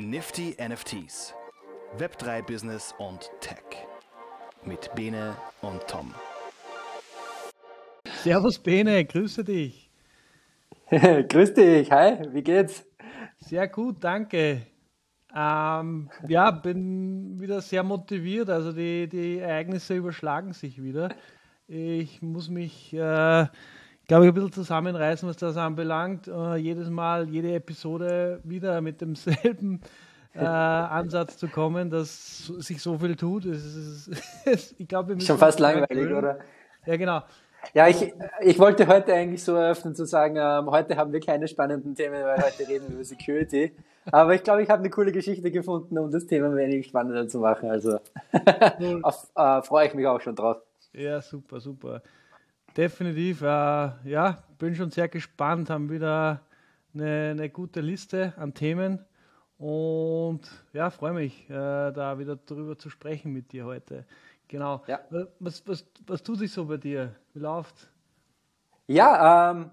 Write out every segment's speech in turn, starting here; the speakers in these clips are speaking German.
Nifty NFTs. Web3 Business und Tech. Mit Bene und Tom. Servus Bene, grüße dich. Grüß dich, hi, wie geht's? Sehr gut, danke. Ähm, ja, bin wieder sehr motiviert. Also die, die Ereignisse überschlagen sich wieder. Ich muss mich, äh, glaube ich, ein bisschen zusammenreißen, was das anbelangt. Äh, jedes Mal, jede Episode wieder mit demselben äh, Ansatz zu kommen, dass sich so viel tut. Es ist, ich glaube, Schon fast langweilig, oder? Ja, genau. Ja, ich, ich wollte heute eigentlich so eröffnen zu sagen, ähm, heute haben wir keine spannenden Themen, weil heute reden wir über Security. Aber ich glaube, ich habe eine coole Geschichte gefunden, um das Thema ein wenig spannender zu machen. Also auf, äh, freue ich mich auch schon drauf. Ja, super, super. Definitiv. Äh, ja, bin schon sehr gespannt. Haben wieder eine, eine gute Liste an Themen. Und ja, freue mich, äh, da wieder darüber zu sprechen mit dir heute. Genau. Ja. Was, was, was tut sich so bei dir? Wie läuft's? Ja, ähm,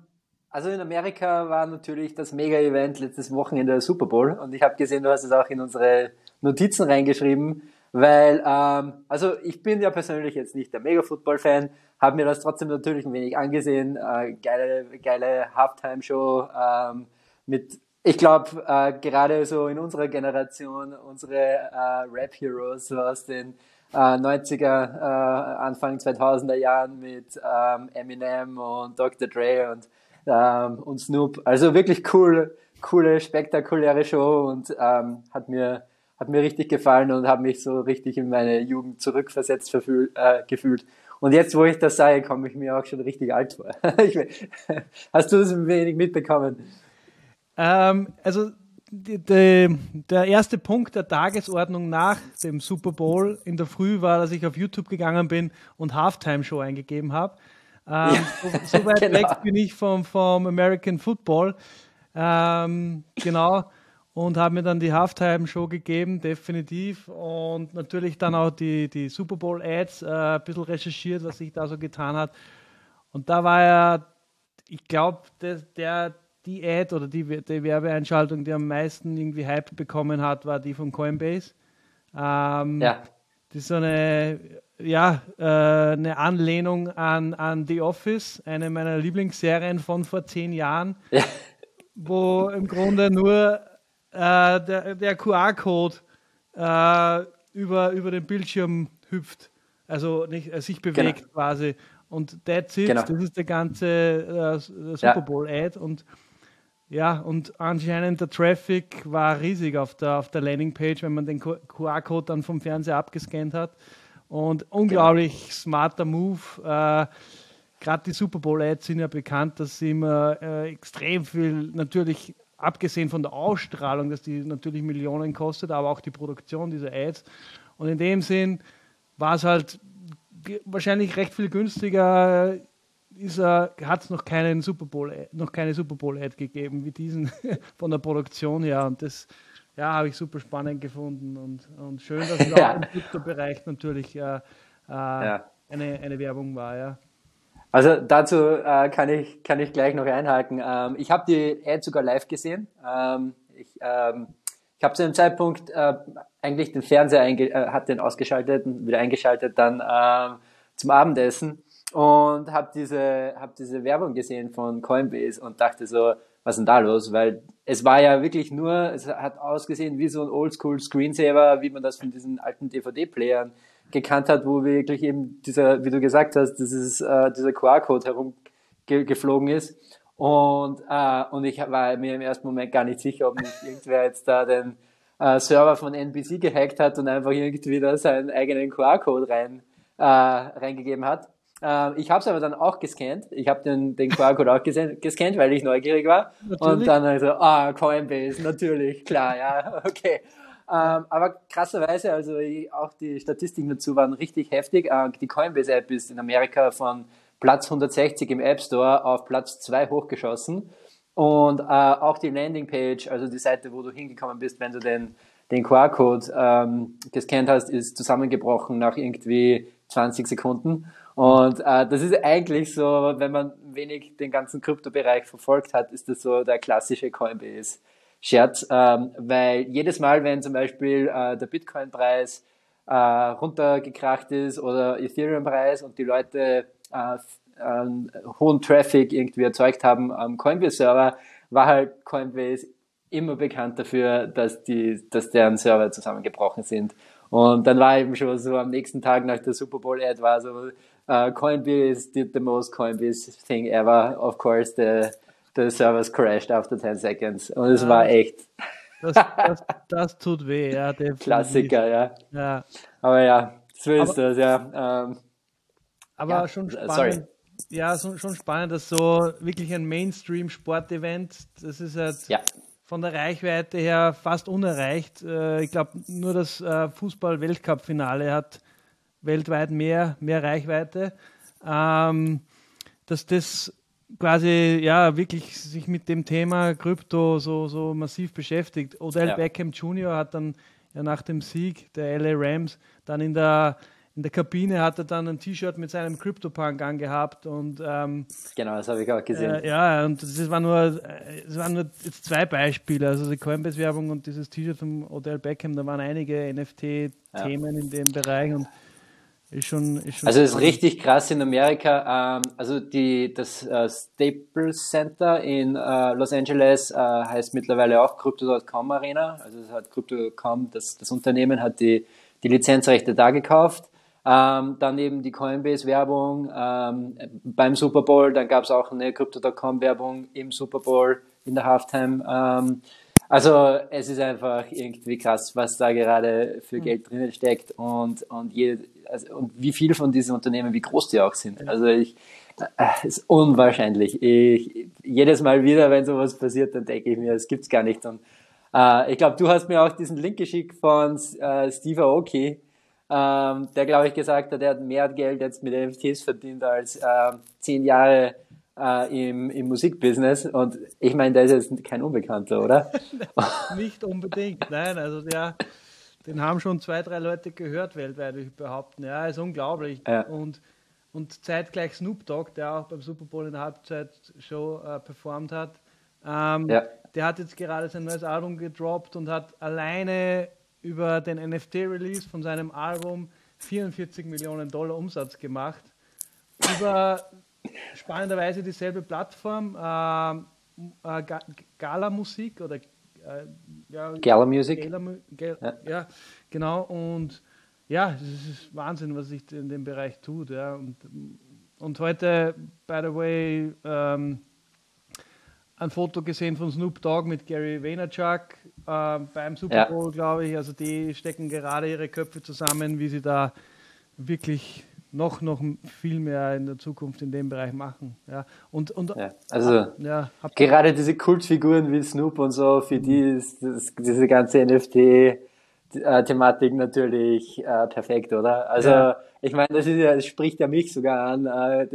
also in Amerika war natürlich das Mega-Event letztes Wochenende der Super Bowl und ich habe gesehen, du hast es auch in unsere Notizen reingeschrieben, weil, ähm, also ich bin ja persönlich jetzt nicht der Mega-Football-Fan, habe mir das trotzdem natürlich ein wenig angesehen, äh, geile, geile Halftime-Show ähm, mit, ich glaube, äh, gerade so in unserer Generation, unsere äh, Rap-Heroes aus den 90er, äh, Anfang 2000er Jahren mit ähm, Eminem und Dr. Dre und, ähm, und Snoop. Also wirklich cool, coole, spektakuläre Show und ähm, hat mir hat mir richtig gefallen und habe mich so richtig in meine Jugend zurückversetzt verfühl, äh, gefühlt. Und jetzt, wo ich das sage, komme ich mir auch schon richtig alt vor. hast du das ein wenig mitbekommen? Ähm, also die, die, der erste Punkt der Tagesordnung nach dem Super Bowl in der Früh war, dass ich auf YouTube gegangen bin und Halftime Show eingegeben habe. Ähm, ja, so, so, weit genau. weg bin ich vom, vom American Football. Ähm, genau. Und habe mir dann die Halftime Show gegeben, definitiv. Und natürlich dann auch die, die Super Bowl Ads äh, ein bisschen recherchiert, was sich da so getan hat. Und da war ja, ich glaube, der, der die Ad oder die, die Werbeeinschaltung, die am meisten irgendwie Hype bekommen hat, war die von Coinbase. Ähm, ja. Das ist so eine, ja, äh, eine Anlehnung an, an The Office, eine meiner Lieblingsserien von vor zehn Jahren, ja. wo im Grunde nur äh, der, der QR-Code äh, über, über den Bildschirm hüpft, also nicht, äh, sich bewegt genau. quasi. Und that's it, genau. das ist der ganze äh, Super Bowl-Ad. Ja. Und ja, und anscheinend der Traffic war riesig auf der, auf der Landingpage, wenn man den QR-Code dann vom Fernseher abgescannt hat. Und unglaublich genau. smarter Move. Äh, Gerade die Super Bowl-Ads sind ja bekannt, dass sie immer äh, extrem viel, natürlich abgesehen von der Ausstrahlung, dass die natürlich Millionen kostet, aber auch die Produktion dieser Ads. Und in dem Sinn war es halt wahrscheinlich recht viel günstiger, hat es noch keinen Super Bowl, noch keine Super Bowl Ad gegeben wie diesen von der Produktion her und das ja, habe ich super spannend gefunden und, und schön, dass es ja. auch im Krypto-Bereich natürlich äh, äh, ja. eine, eine Werbung war, ja. Also dazu äh, kann, ich, kann ich gleich noch einhaken. Ähm, ich habe die Ad sogar live gesehen. Ähm, ich ähm, ich habe zu dem Zeitpunkt äh, eigentlich den Fernseher einge äh, hat den ausgeschaltet und wieder eingeschaltet dann äh, zum Abendessen und habe diese, hab diese Werbung gesehen von Coinbase und dachte so, was ist denn da los? Weil es war ja wirklich nur, es hat ausgesehen wie so ein Oldschool Screensaver, wie man das von diesen alten DVD-Playern gekannt hat, wo wirklich eben dieser, wie du gesagt hast, dieses, äh, dieser QR-Code herumgeflogen ist. Und, äh, und ich war mir im ersten Moment gar nicht sicher, ob nicht irgendwer jetzt da den äh, Server von NBC gehackt hat und einfach irgendwie da seinen eigenen QR-Code rein, äh, reingegeben hat. Äh, ich habe es aber dann auch gescannt. Ich habe den, den QR-Code auch gescannt, weil ich neugierig war. Natürlich. Und dann also, ah, Coinbase, natürlich, klar, ja, okay. Ähm, aber krasserweise, also auch die Statistiken dazu waren richtig heftig. Äh, die Coinbase-App ist in Amerika von Platz 160 im App Store auf Platz 2 hochgeschossen. Und äh, auch die Landingpage, also die Seite, wo du hingekommen bist, wenn du den, den QR-Code ähm, gescannt hast, ist zusammengebrochen nach irgendwie 20 Sekunden. Und äh, das ist eigentlich so, wenn man wenig den ganzen Kryptobereich verfolgt hat, ist das so der klassische Coinbase Scherz, ähm, weil jedes Mal, wenn zum Beispiel äh, der Bitcoin-Preis äh, runtergekracht ist oder Ethereum-Preis und die Leute äh, ähm, hohen Traffic irgendwie erzeugt haben am Coinbase-Server, war halt Coinbase immer bekannt dafür, dass die, dass deren Server zusammengebrochen sind. Und dann war eben schon so am nächsten Tag nach der Super Bowl Ad war so uh, Coinbase did the most Coinbase thing ever. Of course, the the servers crashed after 10 seconds. Und es ja, war echt. Das, das, das, tut weh, ja. Definitiv. Klassiker, ja. ja. Aber ja, so ist aber, das, ja. Ähm, aber ja, schon spannend. Sorry. Ja, so, schon spannend, dass so wirklich ein Mainstream-Sportevent, das ist halt ja von der Reichweite her fast unerreicht. Äh, ich glaube, nur das äh, Fußball-Weltcup-Finale hat weltweit mehr, mehr Reichweite. Ähm, dass das quasi ja wirklich sich mit dem Thema Krypto so, so massiv beschäftigt. Odell ja. Beckham Jr. hat dann ja nach dem Sieg der LA Rams dann in der in der Kabine hat er dann ein T-Shirt mit seinem CryptoPunk angehabt und ähm, genau, das habe ich auch gesehen. Äh, ja, und das war nur, es waren nur jetzt zwei Beispiele, also die Coinbase-Werbung und dieses T-Shirt von Odell Beckham, da waren einige NFT-Themen ja. in dem Bereich und ist schon, ist schon also es ist richtig krass in Amerika. Ähm, also die, das äh, Staples Center in äh, Los Angeles äh, heißt mittlerweile auch Crypto.com Arena. Also es hat Crypto.com, das, das Unternehmen hat die, die Lizenzrechte da gekauft. Ähm, dann eben die Coinbase-Werbung ähm, beim Super Bowl, dann gab es auch eine Crypto.com-Werbung im Super Bowl in der Halftime. Also es ist einfach irgendwie krass, was da gerade für hm. Geld drinnen steckt und, und, je, also, und wie viel von diesen Unternehmen, wie groß die auch sind. Also ich, äh, ist unwahrscheinlich. Ich, jedes Mal wieder, wenn sowas passiert, dann denke ich mir, es gibt's gar nicht. Und äh, ich glaube, du hast mir auch diesen Link geschickt von äh, Steve Aoki, ähm, der, glaube ich, gesagt hat, er hat mehr Geld jetzt mit NFTs verdient als äh, zehn Jahre äh, im, im Musikbusiness. Und ich meine, der ist jetzt kein Unbekannter, oder? Nicht unbedingt, nein. Also ja, den haben schon zwei, drei Leute gehört weltweit, würde ich behaupten. Ja, ist unglaublich. Ja. Und, und zeitgleich Snoop Dogg, der auch beim Super Bowl in der Halbzeitshow äh, performt hat, ähm, ja. der hat jetzt gerade sein neues Album gedroppt und hat alleine über den NFT-Release von seinem Album 44 Millionen Dollar Umsatz gemacht. Über spannenderweise dieselbe Plattform, äh, äh, Gala Musik oder äh, ja, Gala Music. Gala, Gala, ja. ja. genau. Und ja, es ist Wahnsinn, was sich in dem Bereich tut. Ja. Und, und heute, by the way, ähm, ein Foto gesehen von Snoop Dogg mit Gary Vaynerchuk äh, beim Super Bowl, ja. glaube ich. Also die stecken gerade ihre Köpfe zusammen, wie sie da wirklich noch, noch viel mehr in der Zukunft in dem Bereich machen. Ja. Und, und, ja, also ja, gerade diese Kultfiguren wie Snoop und so, für die ist das, diese ganze NFT-Thematik natürlich äh, perfekt, oder? Also ja. ich meine, das, ist ja, das spricht ja mich sogar an. Äh,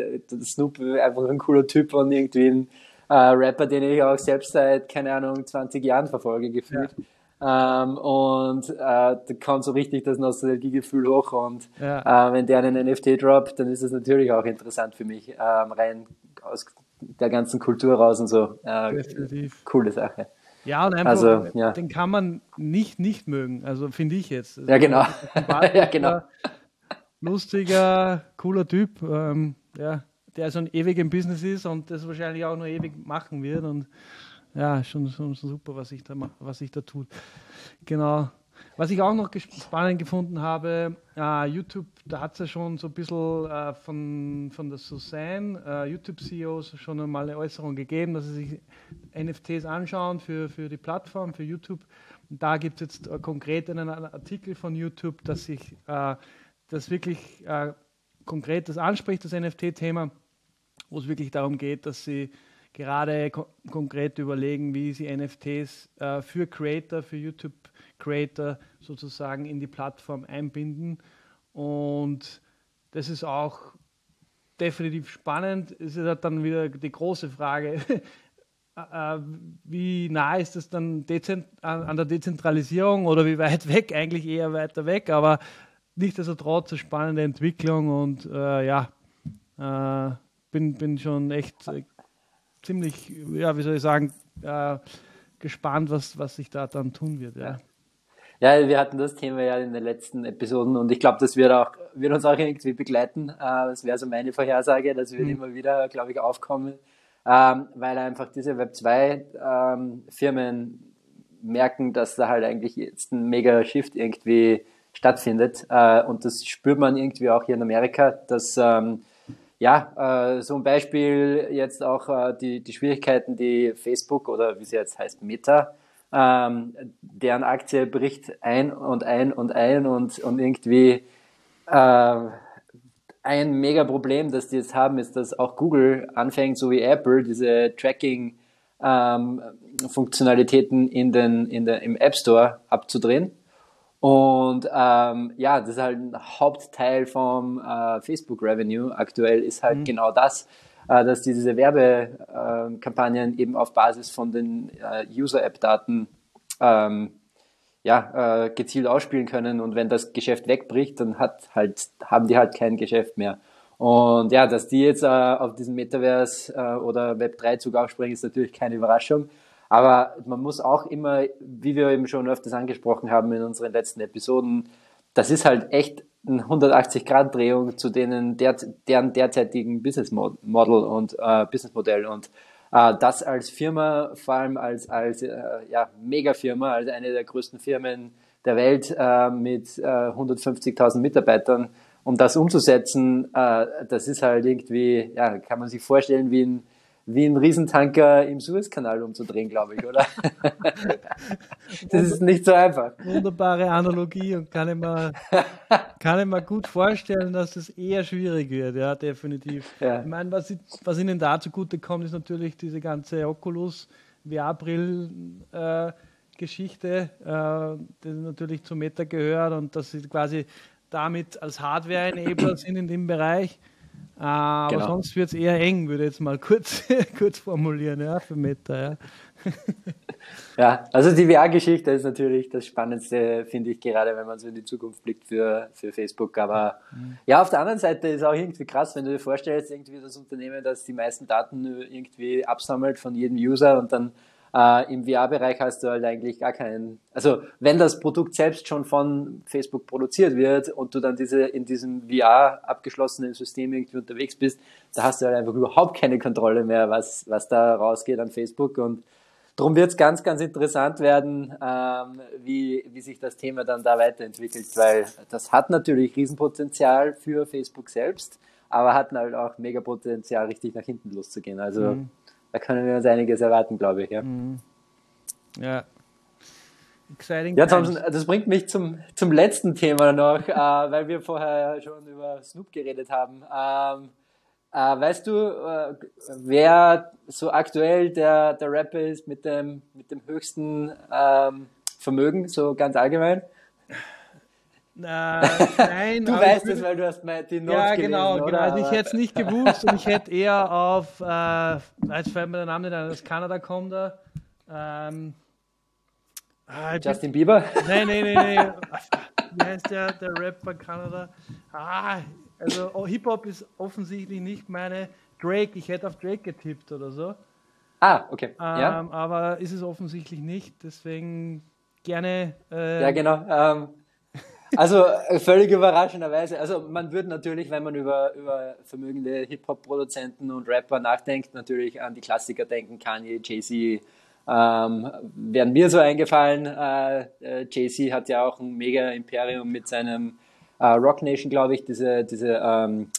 Snoop einfach ein cooler Typ und irgendwie ein äh, Rapper, den ich auch selbst seit, keine Ahnung, 20 Jahren verfolge, gefühlt. Ja. Ähm, und äh, da kommt so richtig das Nostalgiegefühl hoch und ja. äh, wenn der einen NFT droppt, dann ist das natürlich auch interessant für mich, ähm, rein aus der ganzen Kultur raus und so. Äh, Definitiv. Coole Sache. Ja, und einfach, also, ja. den kann man nicht nicht mögen, also finde ich jetzt. Also, ja, genau. ja, genau. Lustiger, cooler Typ, ähm, ja der schon ewig im Business ist und das wahrscheinlich auch noch ewig machen wird. Und ja, schon, schon, super, was sich da, was sich da tut. Genau. Was ich auch noch spannend gefunden habe, äh, YouTube, da hat es ja schon so ein bisschen äh, von, von der Susanne, äh, YouTube-CEOs, schon einmal eine Äußerung gegeben, dass sie sich NFTs anschauen für, für die Plattform, für YouTube. Da gibt es jetzt konkret einen Artikel von YouTube, dass sich das wirklich konkret das anspricht, das NFT-Thema wo es wirklich darum geht, dass sie gerade ko konkret überlegen, wie sie NFTs äh, für Creator, für YouTube-Creator sozusagen in die Plattform einbinden. Und das ist auch definitiv spannend. Es ist halt dann wieder die große Frage, äh, wie nah ist es dann an der Dezentralisierung oder wie weit weg? Eigentlich eher weiter weg, aber nichtsdestotrotz eine spannende Entwicklung und äh, ja, äh, bin, bin schon echt äh, ziemlich, ja, wie soll ich sagen, äh, gespannt, was, was sich da dann tun wird. Ja. ja. wir hatten das Thema ja in den letzten Episoden und ich glaube, das wird auch wird uns auch irgendwie begleiten. Äh, das wäre so meine Vorhersage, das wird mhm. immer wieder, glaube ich, aufkommen, ähm, weil einfach diese Web 2 ähm, merken, dass da halt eigentlich jetzt ein mega Shift irgendwie stattfindet. Äh, und das spürt man irgendwie auch hier in Amerika, dass ähm, ja, äh, so ein Beispiel jetzt auch äh, die, die Schwierigkeiten, die Facebook oder wie sie jetzt heißt, Meta, ähm, deren Aktie bricht ein und ein und ein und, und irgendwie äh, ein mega Problem, das die jetzt haben, ist, dass auch Google anfängt, so wie Apple, diese Tracking ähm, Funktionalitäten in den, in der, im App Store abzudrehen. Und ähm, ja, das ist halt ein Hauptteil vom äh, Facebook Revenue. Aktuell ist halt mhm. genau das, äh, dass die diese Werbekampagnen äh, eben auf Basis von den äh, User-App-Daten ähm, ja, äh, gezielt ausspielen können. Und wenn das Geschäft wegbricht, dann hat halt, haben die halt kein Geschäft mehr. Und ja, dass die jetzt äh, auf diesen Metaverse äh, oder Web3-Zug aufspringen, ist natürlich keine Überraschung. Aber man muss auch immer, wie wir eben schon öfters angesprochen haben in unseren letzten Episoden, das ist halt echt eine 180-Grad-Drehung zu denen der, deren derzeitigen Business Model und äh, Business Modell und äh, das als Firma, vor allem als als äh, ja, Megafirma, als eine der größten Firmen der Welt äh, mit äh, 150.000 Mitarbeitern, um das umzusetzen, äh, das ist halt irgendwie, ja, kann man sich vorstellen wie ein wie ein Riesentanker im Suezkanal umzudrehen, glaube ich, oder? das ist nicht so einfach. Wunderbare Analogie und kann ich, mir, kann ich mir gut vorstellen, dass es eher schwierig wird, ja, definitiv. Ja. Ich meine, was, was ihnen da zugute kommt, ist natürlich diese ganze Oculus VR-Brill-Geschichte, äh, die natürlich zu Meta gehört und dass sie quasi damit als Hardware-Enabler sind in dem Bereich. Ah, aber genau. sonst wird es eher eng, würde ich jetzt mal kurz, kurz formulieren, ja, für Meta. Ja, ja also die VR-Geschichte ist natürlich das Spannendste, finde ich, gerade wenn man so in die Zukunft blickt für, für Facebook. Aber mhm. ja, auf der anderen Seite ist auch irgendwie krass, wenn du dir vorstellst, irgendwie das Unternehmen, das die meisten Daten irgendwie absammelt von jedem User und dann äh, Im VR-Bereich hast du halt eigentlich gar keinen, also wenn das Produkt selbst schon von Facebook produziert wird und du dann diese in diesem VR abgeschlossenen System irgendwie unterwegs bist, da hast du halt einfach überhaupt keine Kontrolle mehr, was, was da rausgeht an Facebook und Darum wird es ganz, ganz interessant werden, ähm, wie, wie sich das Thema dann da weiterentwickelt, weil das hat natürlich Riesenpotenzial für Facebook selbst, aber hat halt auch mega Potenzial, richtig nach hinten loszugehen. Also mhm da können wir uns einiges erwarten, glaube ich. Ja. Mhm. ja. Exciting ja, Thompson, das bringt mich zum, zum letzten Thema noch, äh, weil wir vorher schon über Snoop geredet haben. Ähm, äh, weißt du, äh, wer so aktuell der, der Rapper ist mit dem, mit dem höchsten ähm, Vermögen, so ganz allgemein? Nein. du weißt es, weil du hast die Notes Ja, genau, gelesen, genau. Also ich hätte es nicht gewusst und ich hätte eher auf, äh, jetzt fällt mir der Name nicht ein, aus Kanada kommt da. Ähm, ah, Justin Bieber? Nein, nein, nein, nein. Wie heißt der, der Rapper Kanada? Ah, also oh, Hip-Hop ist offensichtlich nicht meine Drake. Ich hätte auf Drake getippt oder so. Ah, okay. Ähm, ja. Aber ist es offensichtlich nicht, deswegen gerne. Äh, ja, genau. Ähm, also äh, völlig überraschenderweise. Also man würde natürlich, wenn man über, über vermögende Hip-Hop-Produzenten und Rapper nachdenkt, natürlich an die Klassiker denken, Kanye, Jay-Z, ähm, wären mir so eingefallen. Äh, äh Jay-Z hat ja auch ein mega Imperium mit seinem äh, Rock Nation, glaube ich, diese, diese ähm,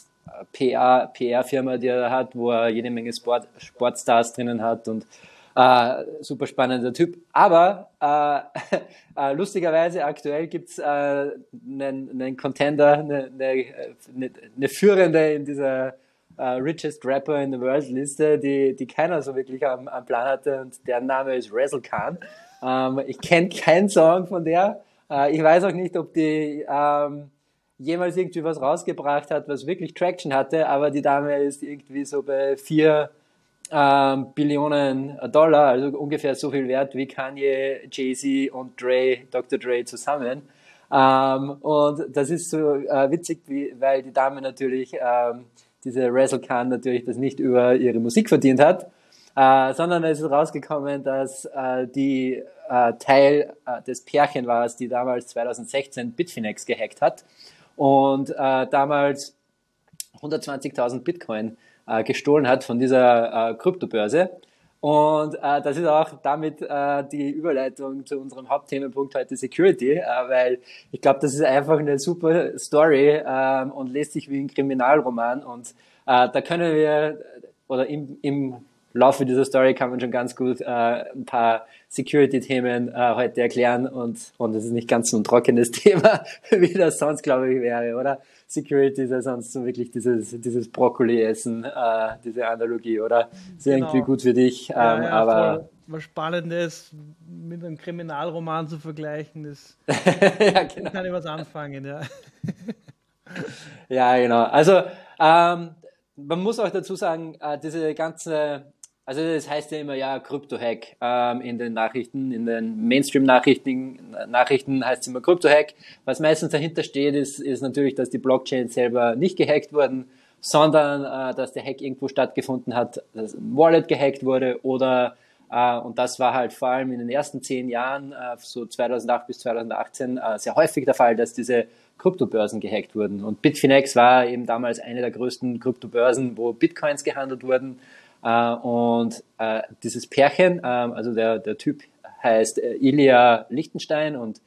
PR-Firma, die er hat, wo er jede Menge Sport, Sportstars drinnen hat und äh, super spannender Typ. Aber äh, äh, lustigerweise aktuell gibt's äh, einen, einen Contender, eine, eine, eine Führende in dieser äh, Richest Rapper in the World Liste, die, die keiner so wirklich am, am Plan hatte und deren Name ist Razzle Khan. Ähm, ich kenne keinen Song von der. Äh, ich weiß auch nicht, ob die ähm, jemals irgendwie was rausgebracht hat, was wirklich Traction hatte, aber die Dame ist irgendwie so bei vier ähm, Billionen Dollar, also ungefähr so viel wert wie Kanye, Jay-Z und Dre, Dr. Dre zusammen. Ähm, und das ist so äh, witzig, wie, weil die Dame natürlich, ähm, diese Razzle Khan natürlich das nicht über ihre Musik verdient hat, äh, sondern es ist rausgekommen, dass äh, die äh, Teil äh, des Pärchen war, die damals 2016 Bitfinex gehackt hat und äh, damals 120.000 Bitcoin äh, gestohlen hat von dieser äh, Kryptobörse. Und äh, das ist auch damit äh, die Überleitung zu unserem Hauptthemenpunkt heute Security, äh, weil ich glaube, das ist einfach eine super Story äh, und lässt sich wie ein Kriminalroman. Und äh, da können wir, oder im, im Laufe dieser Story kann man schon ganz gut äh, ein paar Security-Themen äh, heute erklären und, und es ist nicht ganz so ein trockenes Thema, wie das sonst, glaube ich, wäre, oder? Security ist ja sonst so wirklich dieses, dieses Brokkoli-Essen, äh, diese Analogie, oder? Ist genau. irgendwie gut für dich, ähm, ja, ja, aber. Was Spannendes mit einem Kriminalroman zu vergleichen, das ja, genau. kann ich was anfangen, ja. ja, genau. Also, ähm, man muss auch dazu sagen, äh, diese ganze also das heißt ja immer, ja, Krypto-Hack ähm, in den Nachrichten, in den Mainstream-Nachrichten Nachrichten heißt es immer Krypto-Hack. Was meistens dahinter steht, ist, ist natürlich, dass die Blockchain selber nicht gehackt wurden, sondern äh, dass der Hack irgendwo stattgefunden hat, dass ein Wallet gehackt wurde oder äh, und das war halt vor allem in den ersten zehn Jahren, äh, so 2008 bis 2018, äh, sehr häufig der Fall, dass diese Kryptobörsen gehackt wurden. Und Bitfinex war eben damals eine der größten Kryptobörsen, wo Bitcoins gehandelt wurden. Äh, und äh, dieses Pärchen, ähm, also der, der Typ heißt äh, Ilya Lichtenstein und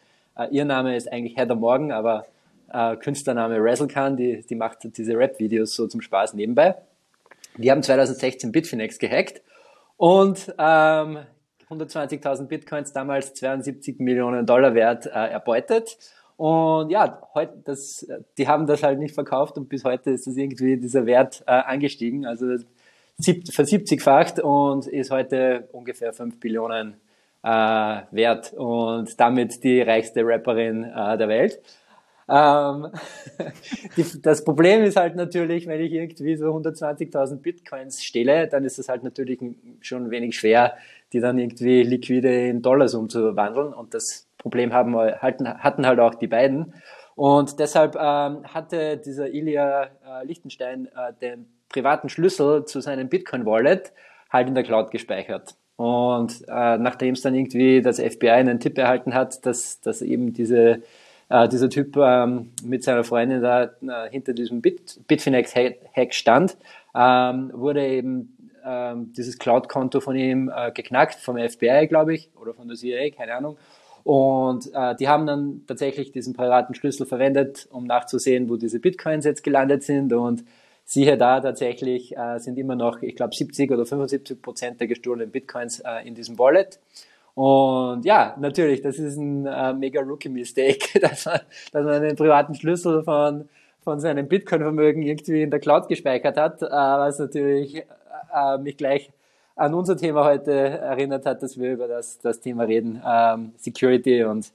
ihr Name ist eigentlich Heather Morgan, aber Künstlername Razzle Khan, die, die macht diese Rap-Videos so zum Spaß nebenbei. Die haben 2016 Bitfinex gehackt und ähm, 120.000 Bitcoins, damals 72 Millionen Dollar wert, äh, erbeutet. Und ja, heute, das, die haben das halt nicht verkauft und bis heute ist das irgendwie dieser Wert äh, angestiegen. Also versiebzigfacht und ist heute ungefähr 5 Billionen äh, wert und damit die reichste Rapperin äh, der Welt. Ähm, die, das Problem ist halt natürlich, wenn ich irgendwie so 120.000 Bitcoins stelle, dann ist es halt natürlich schon wenig schwer, die dann irgendwie liquide in Dollars umzuwandeln. Und das Problem haben, hatten, hatten halt auch die beiden. Und deshalb ähm, hatte dieser Ilya äh, Lichtenstein äh, den privaten Schlüssel zu seinem Bitcoin-Wallet halt in der Cloud gespeichert. Und äh, nachdem es dann irgendwie das FBI einen Tipp erhalten hat, dass, dass eben diese, äh, dieser Typ ähm, mit seiner Freundin da äh, hinter diesem Bit, Bitfinex-Hack stand, ähm, wurde eben ähm, dieses Cloud-Konto von ihm äh, geknackt, vom FBI, glaube ich, oder von der CIA, keine Ahnung. Und äh, die haben dann tatsächlich diesen privaten Schlüssel verwendet, um nachzusehen, wo diese Bitcoins jetzt gelandet sind. Und siehe da, tatsächlich äh, sind immer noch, ich glaube, 70 oder 75 Prozent der gestohlenen Bitcoins äh, in diesem Wallet. Und ja, natürlich, das ist ein äh, mega Rookie-Mistake, dass man, dass man einen privaten Schlüssel von, von seinem Bitcoin-Vermögen irgendwie in der Cloud gespeichert hat, äh, was natürlich äh, äh, mich gleich an unser Thema heute erinnert hat, dass wir über das, das Thema reden, ähm, Security und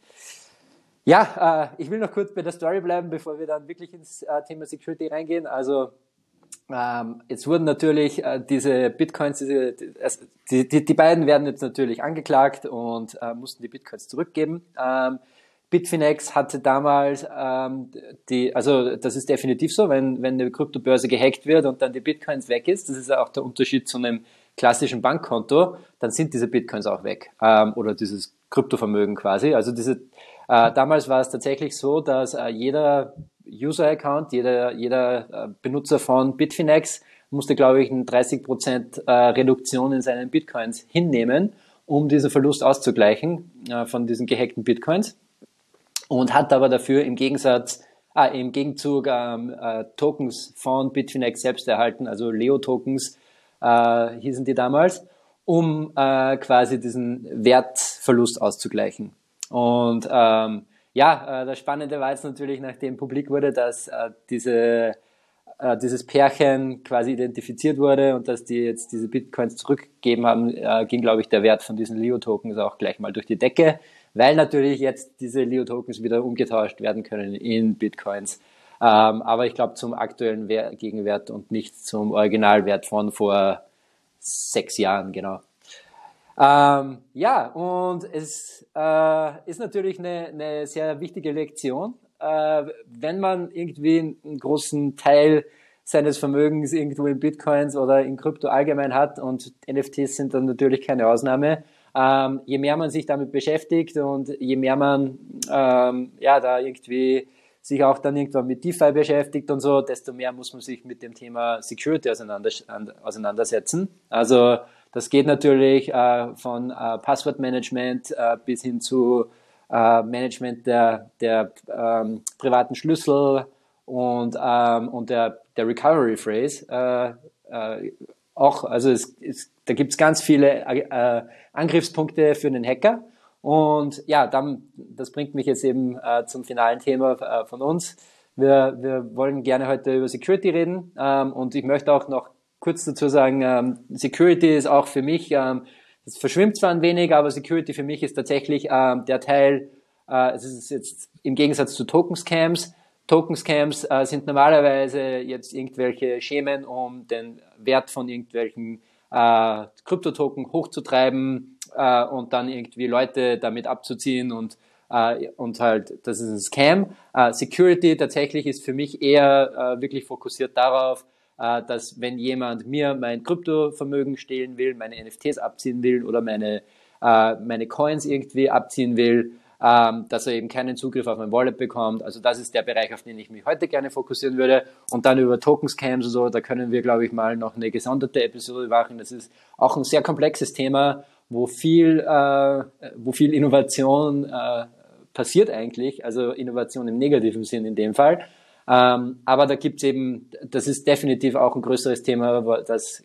ja, ich will noch kurz bei der Story bleiben, bevor wir dann wirklich ins Thema Security reingehen. Also jetzt wurden natürlich äh, diese Bitcoins, diese, die, die, die beiden werden jetzt natürlich angeklagt und äh, mussten die Bitcoins zurückgeben. Ähm, Bitfinex hatte damals ähm, die, also das ist definitiv so, wenn, wenn eine Kryptobörse gehackt wird und dann die Bitcoins weg ist, das ist auch der Unterschied zu einem klassischen Bankkonto, dann sind diese Bitcoins auch weg ähm, oder dieses Kryptovermögen quasi. Also diese, äh, damals war es tatsächlich so, dass äh, jeder User-Account, jeder, jeder äh, Benutzer von Bitfinex musste, glaube ich, eine 30% äh, Reduktion in seinen Bitcoins hinnehmen, um diesen Verlust auszugleichen äh, von diesen gehackten Bitcoins und hat aber dafür im Gegensatz, ah, im Gegenzug ähm, äh, Tokens von Bitfinex selbst erhalten, also Leo-Tokens äh, hießen die damals, um äh, quasi diesen Wertverlust auszugleichen. Und ähm, ja, äh, das Spannende war jetzt natürlich, nachdem publik wurde, dass äh, diese, äh, dieses Pärchen quasi identifiziert wurde und dass die jetzt diese Bitcoins zurückgegeben haben, äh, ging, glaube ich, der Wert von diesen Leo-Tokens auch gleich mal durch die Decke, weil natürlich jetzt diese Leo-Tokens wieder umgetauscht werden können in Bitcoins. Ähm, aber ich glaube zum aktuellen Wert, Gegenwert und nicht zum Originalwert von vor sechs Jahren, genau. Ähm, ja, und es äh, ist natürlich eine, eine sehr wichtige Lektion. Äh, wenn man irgendwie einen großen Teil seines Vermögens irgendwo in Bitcoins oder in Krypto allgemein hat und NFTs sind dann natürlich keine Ausnahme. Ähm, je mehr man sich damit beschäftigt und je mehr man ähm, ja da irgendwie sich auch dann irgendwann mit DeFi beschäftigt und so, desto mehr muss man sich mit dem Thema Security auseinandersetzen. Also das geht natürlich äh, von äh, Passwortmanagement äh, bis hin zu äh, Management der, der ähm, privaten Schlüssel und, ähm, und der, der Recovery Phrase. Äh, äh, auch, also es, es, da gibt es ganz viele Angriffspunkte für einen Hacker. Und ja, dann, das bringt mich jetzt eben zum finalen Thema von uns. Wir, wir wollen gerne heute über Security reden ähm, und ich möchte auch noch kurz dazu sagen, ähm, Security ist auch für mich, ähm, es verschwimmt zwar ein wenig, aber Security für mich ist tatsächlich ähm, der Teil, äh, es ist jetzt im Gegensatz zu Token Scams, Token Scams äh, sind normalerweise jetzt irgendwelche Schemen, um den Wert von irgendwelchen äh, Kryptotoken hochzutreiben äh, und dann irgendwie Leute damit abzuziehen und äh, und halt, das ist ein Scam. Äh, Security tatsächlich ist für mich eher äh, wirklich fokussiert darauf, äh, dass wenn jemand mir mein Kryptovermögen stehlen will, meine NFTs abziehen will oder meine, äh, meine Coins irgendwie abziehen will, ähm, dass er eben keinen Zugriff auf mein Wallet bekommt. Also das ist der Bereich, auf den ich mich heute gerne fokussieren würde. Und dann über Token-Scams und so, da können wir, glaube ich, mal noch eine gesonderte Episode machen. Das ist auch ein sehr komplexes Thema, wo viel, äh, wo viel Innovation äh, passiert eigentlich, also Innovation im negativen Sinn in dem Fall. Ähm, aber da gibt's eben, das ist definitiv auch ein größeres Thema, das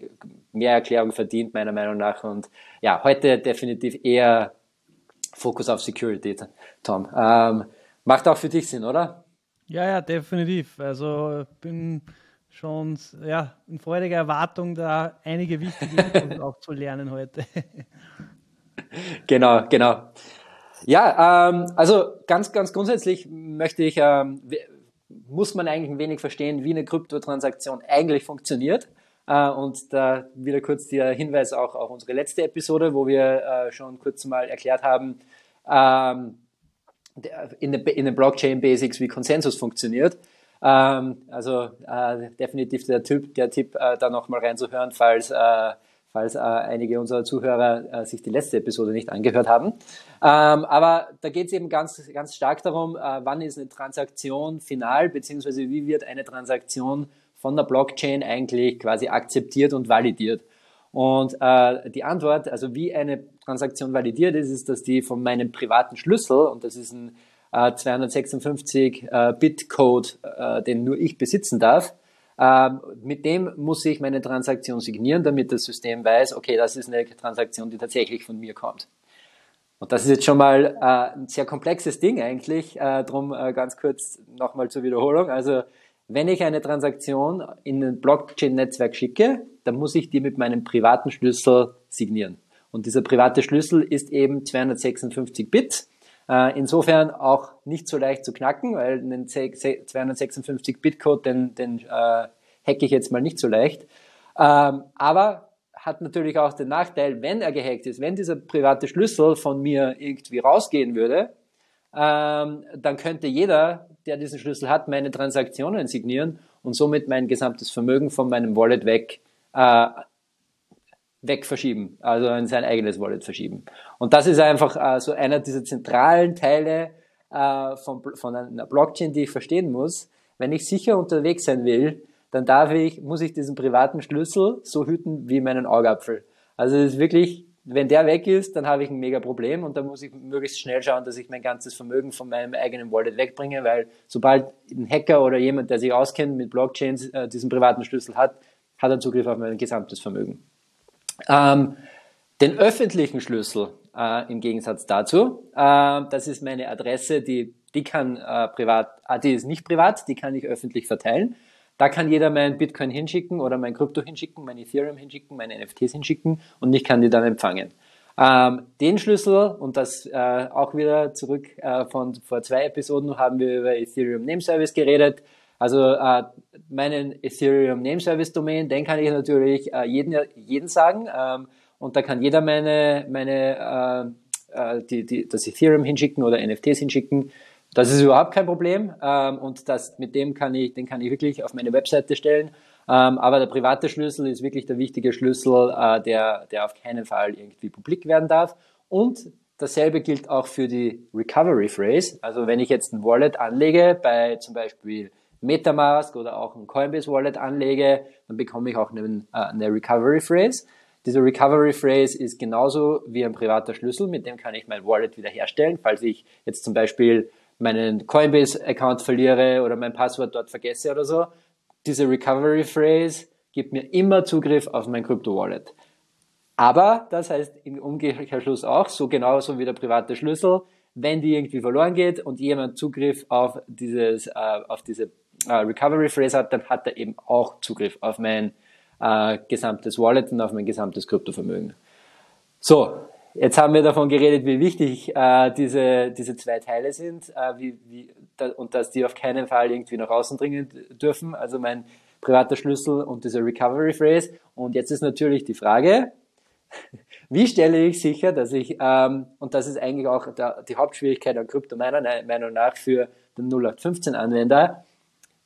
mehr Erklärung verdient, meiner Meinung nach. Und ja, heute definitiv eher Fokus auf Security, Tom. Ähm, macht auch für dich Sinn, oder? Ja, ja, definitiv. Also bin schon ja, in freudiger Erwartung, da einige wichtige Infos auch zu lernen heute. genau, genau. Ja, ähm, also ganz, ganz grundsätzlich möchte ich, ähm, muss man eigentlich ein wenig verstehen, wie eine Kryptotransaktion eigentlich funktioniert. Äh, und da wieder kurz der Hinweis auch auf unsere letzte Episode, wo wir äh, schon kurz mal erklärt haben, ähm, in den Blockchain Basics, wie Konsensus funktioniert. Ähm, also äh, definitiv der Typ, der Tipp, da nochmal reinzuhören, falls falls äh, einige unserer Zuhörer äh, sich die letzte Episode nicht angehört haben. Ähm, aber da geht es eben ganz, ganz stark darum, äh, wann ist eine Transaktion final, beziehungsweise wie wird eine Transaktion von der Blockchain eigentlich quasi akzeptiert und validiert. Und äh, die Antwort, also wie eine Transaktion validiert ist, ist, dass die von meinem privaten Schlüssel, und das ist ein äh, 256-Bit-Code, äh, den nur ich besitzen darf, mit dem muss ich meine Transaktion signieren, damit das System weiß, okay, das ist eine Transaktion, die tatsächlich von mir kommt. Und das ist jetzt schon mal äh, ein sehr komplexes Ding eigentlich, äh, drum äh, ganz kurz nochmal zur Wiederholung. Also wenn ich eine Transaktion in ein Blockchain-Netzwerk schicke, dann muss ich die mit meinem privaten Schlüssel signieren. Und dieser private Schlüssel ist eben 256 Bit. Äh, insofern auch nicht so leicht zu knacken, weil einen 256-Bit-Code, den, den äh, hacke ich jetzt mal nicht so leicht. Ähm, aber hat natürlich auch den Nachteil, wenn er gehackt ist, wenn dieser private Schlüssel von mir irgendwie rausgehen würde, ähm, dann könnte jeder, der diesen Schlüssel hat, meine Transaktionen signieren und somit mein gesamtes Vermögen von meinem Wallet weg äh, wegverschieben, also in sein eigenes Wallet verschieben. Und das ist einfach äh, so einer dieser zentralen Teile äh, von, von einer Blockchain, die ich verstehen muss. Wenn ich sicher unterwegs sein will, dann darf ich, muss ich diesen privaten Schlüssel so hüten wie meinen Augapfel. Also es ist wirklich, wenn der weg ist, dann habe ich ein mega Problem und dann muss ich möglichst schnell schauen, dass ich mein ganzes Vermögen von meinem eigenen Wallet wegbringe, weil sobald ein Hacker oder jemand, der sich auskennt mit Blockchains, äh, diesen privaten Schlüssel hat, hat er Zugriff auf mein gesamtes Vermögen. Ähm, den öffentlichen Schlüssel äh, im Gegensatz dazu, äh, das ist meine Adresse, die, die kann äh, privat, ah, die ist nicht privat, die kann ich öffentlich verteilen. Da kann jeder mein Bitcoin hinschicken oder mein Krypto hinschicken, mein Ethereum hinschicken, meine NFTs hinschicken und ich kann die dann empfangen. Ähm, den Schlüssel, und das äh, auch wieder zurück äh, von vor zwei Episoden, haben wir über Ethereum Name Service geredet. Also äh, meinen Ethereum Name Service Domain, den kann ich natürlich äh, jeden, jeden sagen. Ähm, und da kann jeder meine, meine äh, äh, die, die, das Ethereum hinschicken oder NFTs hinschicken. Das ist überhaupt kein Problem ähm, und das, mit dem kann ich, den kann ich wirklich auf meine Webseite stellen. Ähm, aber der private Schlüssel ist wirklich der wichtige Schlüssel, äh, der, der auf keinen Fall irgendwie publik werden darf. Und dasselbe gilt auch für die Recovery Phrase. Also wenn ich jetzt ein Wallet anlege, bei zum Beispiel Metamask oder auch ein Coinbase Wallet anlege, dann bekomme ich auch eine, äh, eine Recovery Phrase. Diese Recovery Phrase ist genauso wie ein privater Schlüssel, mit dem kann ich mein Wallet wiederherstellen, falls ich jetzt zum Beispiel meinen Coinbase-Account verliere oder mein Passwort dort vergesse oder so. Diese Recovery Phrase gibt mir immer Zugriff auf mein Krypto-Wallet. Aber das heißt im Umkehrschluss auch, so genauso wie der private Schlüssel, wenn die irgendwie verloren geht und jemand Zugriff auf dieses, äh, auf diese äh, Recovery Phrase hat, dann hat er eben auch Zugriff auf mein äh, gesamtes Wallet und auf mein gesamtes Kryptovermögen. So, jetzt haben wir davon geredet, wie wichtig äh, diese, diese zwei Teile sind äh, wie, wie, da, und dass die auf keinen Fall irgendwie nach außen dringen dürfen. Also mein privater Schlüssel und diese Recovery Phrase. Und jetzt ist natürlich die Frage, wie stelle ich sicher, dass ich, ähm, und das ist eigentlich auch der, die Hauptschwierigkeit an Krypto meiner Meinung nach für den 0815-Anwender,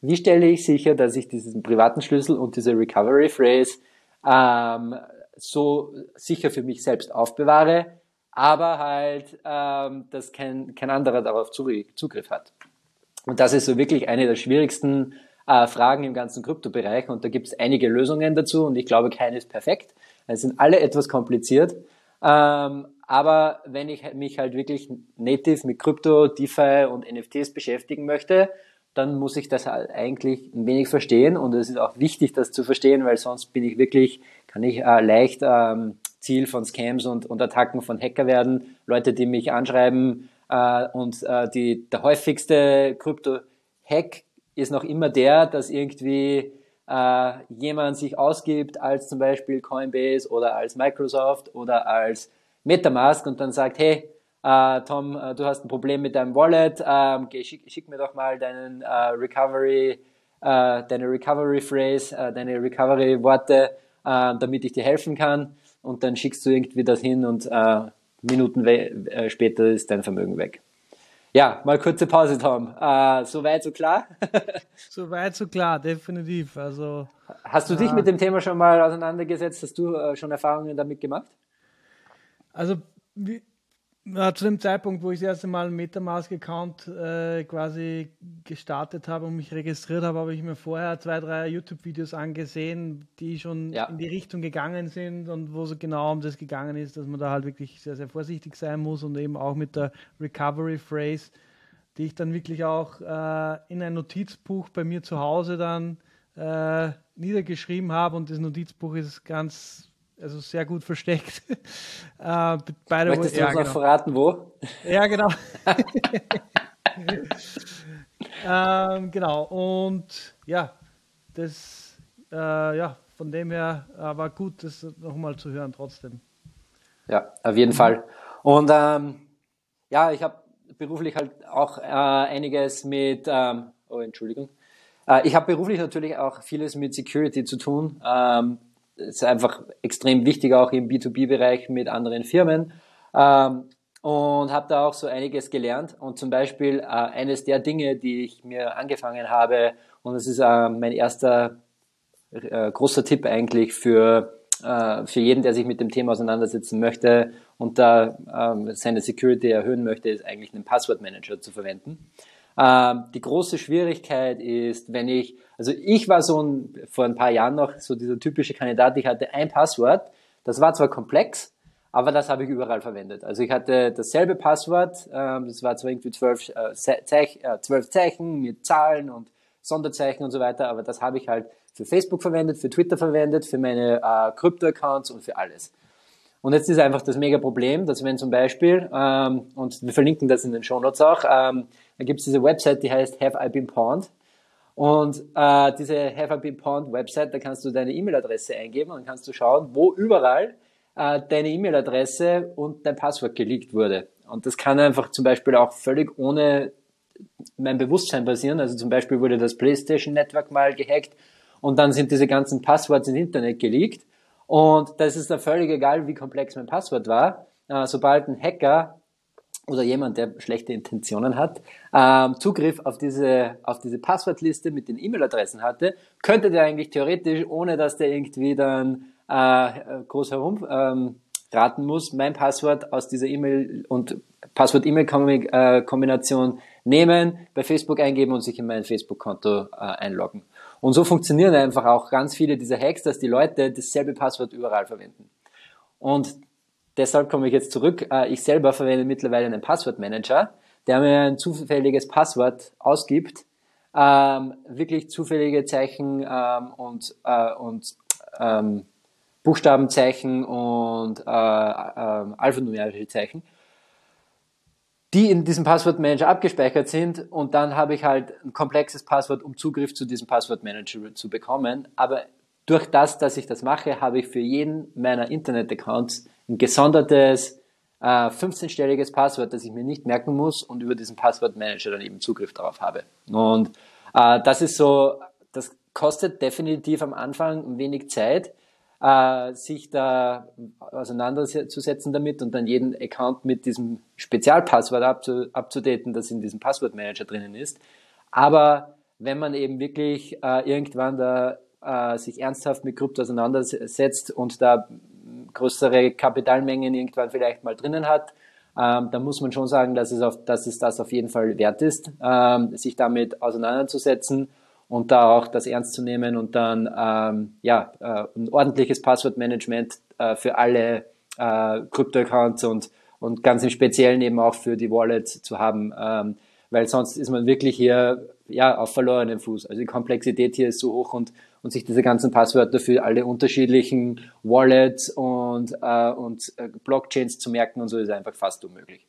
wie stelle ich sicher, dass ich diesen privaten Schlüssel und diese Recovery Phrase ähm, so sicher für mich selbst aufbewahre, aber halt, ähm, dass kein, kein anderer darauf Zugriff hat. Und das ist so wirklich eine der schwierigsten äh, Fragen im ganzen Kryptobereich und da gibt es einige Lösungen dazu und ich glaube, keine ist perfekt. Es sind alle etwas kompliziert. Ähm, aber wenn ich mich halt wirklich native mit Krypto, DeFi und NFTs beschäftigen möchte, dann muss ich das eigentlich ein wenig verstehen und es ist auch wichtig, das zu verstehen, weil sonst bin ich wirklich, kann ich äh, leicht ähm, Ziel von Scams und, und Attacken von Hacker werden. Leute, die mich anschreiben äh, und äh, die, der häufigste Krypto-Hack ist noch immer der, dass irgendwie äh, jemand sich ausgibt als zum Beispiel Coinbase oder als Microsoft oder als Metamask und dann sagt, hey, äh, Tom, äh, du hast ein Problem mit deinem Wallet, ähm, geh, schick, schick, mir doch mal deinen äh, Recovery, äh, deine Recovery Phrase, äh, deine Recovery Worte, äh, damit ich dir helfen kann. Und dann schickst du irgendwie das hin und Minuten später ist dein Vermögen weg. Ja, mal kurze Pause, Tom. Äh, so weit, so klar? so weit, so klar, definitiv. Also, Hast du dich mit dem Thema schon mal auseinandergesetzt? Hast du schon Erfahrungen damit gemacht? Also, wie, ja, zu dem Zeitpunkt, wo ich das erste Mal einen Metamask-Account äh, quasi gestartet habe und mich registriert habe, habe ich mir vorher zwei, drei YouTube-Videos angesehen, die schon ja. in die Richtung gegangen sind und wo es genau um das gegangen ist, dass man da halt wirklich sehr, sehr vorsichtig sein muss und eben auch mit der Recovery Phrase, die ich dann wirklich auch äh, in ein Notizbuch bei mir zu Hause dann äh, niedergeschrieben habe und das Notizbuch ist ganz also sehr gut versteckt. äh, beide Möchtest du uns genau. noch verraten, wo? Ja, genau. ähm, genau, und ja, das, äh, ja, von dem her äh, war gut, das nochmal zu hören trotzdem. Ja, auf jeden mhm. Fall. Und ähm, ja, ich habe beruflich halt auch äh, einiges mit, ähm, oh Entschuldigung, äh, ich habe beruflich natürlich auch vieles mit Security zu tun. Ist einfach extrem wichtig, auch im B2B-Bereich mit anderen Firmen. Ähm, und habe da auch so einiges gelernt. Und zum Beispiel äh, eines der Dinge, die ich mir angefangen habe, und das ist äh, mein erster äh, großer Tipp eigentlich für, äh, für jeden, der sich mit dem Thema auseinandersetzen möchte und da ähm, seine Security erhöhen möchte, ist eigentlich einen Passwortmanager zu verwenden. Ähm, die große Schwierigkeit ist, wenn ich, also ich war so ein, vor ein paar Jahren noch so dieser typische Kandidat, ich hatte ein Passwort, das war zwar komplex, aber das habe ich überall verwendet. Also ich hatte dasselbe Passwort, ähm, das war zwar irgendwie zwölf, äh, Zeich, äh, zwölf Zeichen mit Zahlen und Sonderzeichen und so weiter, aber das habe ich halt für Facebook verwendet, für Twitter verwendet, für meine äh, Krypto-Accounts und für alles. Und jetzt ist einfach das mega Problem, dass wenn zum Beispiel, ähm, und wir verlinken das in den Show Notes auch, ähm, da gibt es diese Website, die heißt Have I Been Pawned. Und äh, diese Have I Been Pawned Website, da kannst du deine E-Mail-Adresse eingeben und kannst du schauen, wo überall äh, deine E-Mail-Adresse und dein Passwort geleakt wurde. Und das kann einfach zum Beispiel auch völlig ohne mein Bewusstsein passieren. Also zum Beispiel wurde das PlayStation Network mal gehackt und dann sind diese ganzen Passworts ins Internet geleakt. Und das ist dann völlig egal, wie komplex mein Passwort war. Äh, sobald ein Hacker oder jemand, der schlechte Intentionen hat, ähm, Zugriff auf diese, auf diese Passwortliste mit den E-Mail-Adressen hatte, könnte der eigentlich theoretisch, ohne dass der irgendwie dann äh, groß herum ähm, muss, mein Passwort aus dieser E-Mail und Passwort-E-Mail-Kombination nehmen, bei Facebook eingeben und sich in mein Facebook-Konto äh, einloggen. Und so funktionieren einfach auch ganz viele dieser Hacks, dass die Leute dasselbe Passwort überall verwenden. Und deshalb komme ich jetzt zurück. Äh, ich selber verwende mittlerweile einen Passwortmanager, der mir ein zufälliges Passwort ausgibt, ähm, wirklich zufällige Zeichen ähm, und, äh, und ähm, Buchstabenzeichen und äh, äh, alphanumerische Zeichen, die in diesem Passwortmanager abgespeichert sind und dann habe ich halt ein komplexes Passwort, um Zugriff zu diesem Passwortmanager zu bekommen. Aber durch das, dass ich das mache, habe ich für jeden meiner Internet-Accounts ein gesondertes äh, 15-stelliges Passwort, das ich mir nicht merken muss und über diesen Passwortmanager dann eben Zugriff darauf habe. Und äh, das ist so, das kostet definitiv am Anfang wenig Zeit, äh, sich da auseinanderzusetzen damit und dann jeden Account mit diesem Spezialpasswort abzu, abzudaten, das in diesem Passwortmanager drinnen ist. Aber wenn man eben wirklich äh, irgendwann da äh, sich ernsthaft mit Krypto auseinandersetzt und da größere Kapitalmengen irgendwann vielleicht mal drinnen hat, ähm, dann muss man schon sagen, dass es, auf, dass es das auf jeden Fall wert ist, ähm, sich damit auseinanderzusetzen und da auch das ernst zu nehmen und dann ähm, ja, äh, ein ordentliches Passwortmanagement äh, für alle äh, Krypto-Accounts und, und ganz im Speziellen eben auch für die Wallets zu haben, ähm, weil sonst ist man wirklich hier ja, auf verlorenem Fuß. Also die Komplexität hier ist so hoch und und sich diese ganzen Passwörter für alle unterschiedlichen Wallets und, äh, und äh, Blockchains zu merken und so ist einfach fast unmöglich.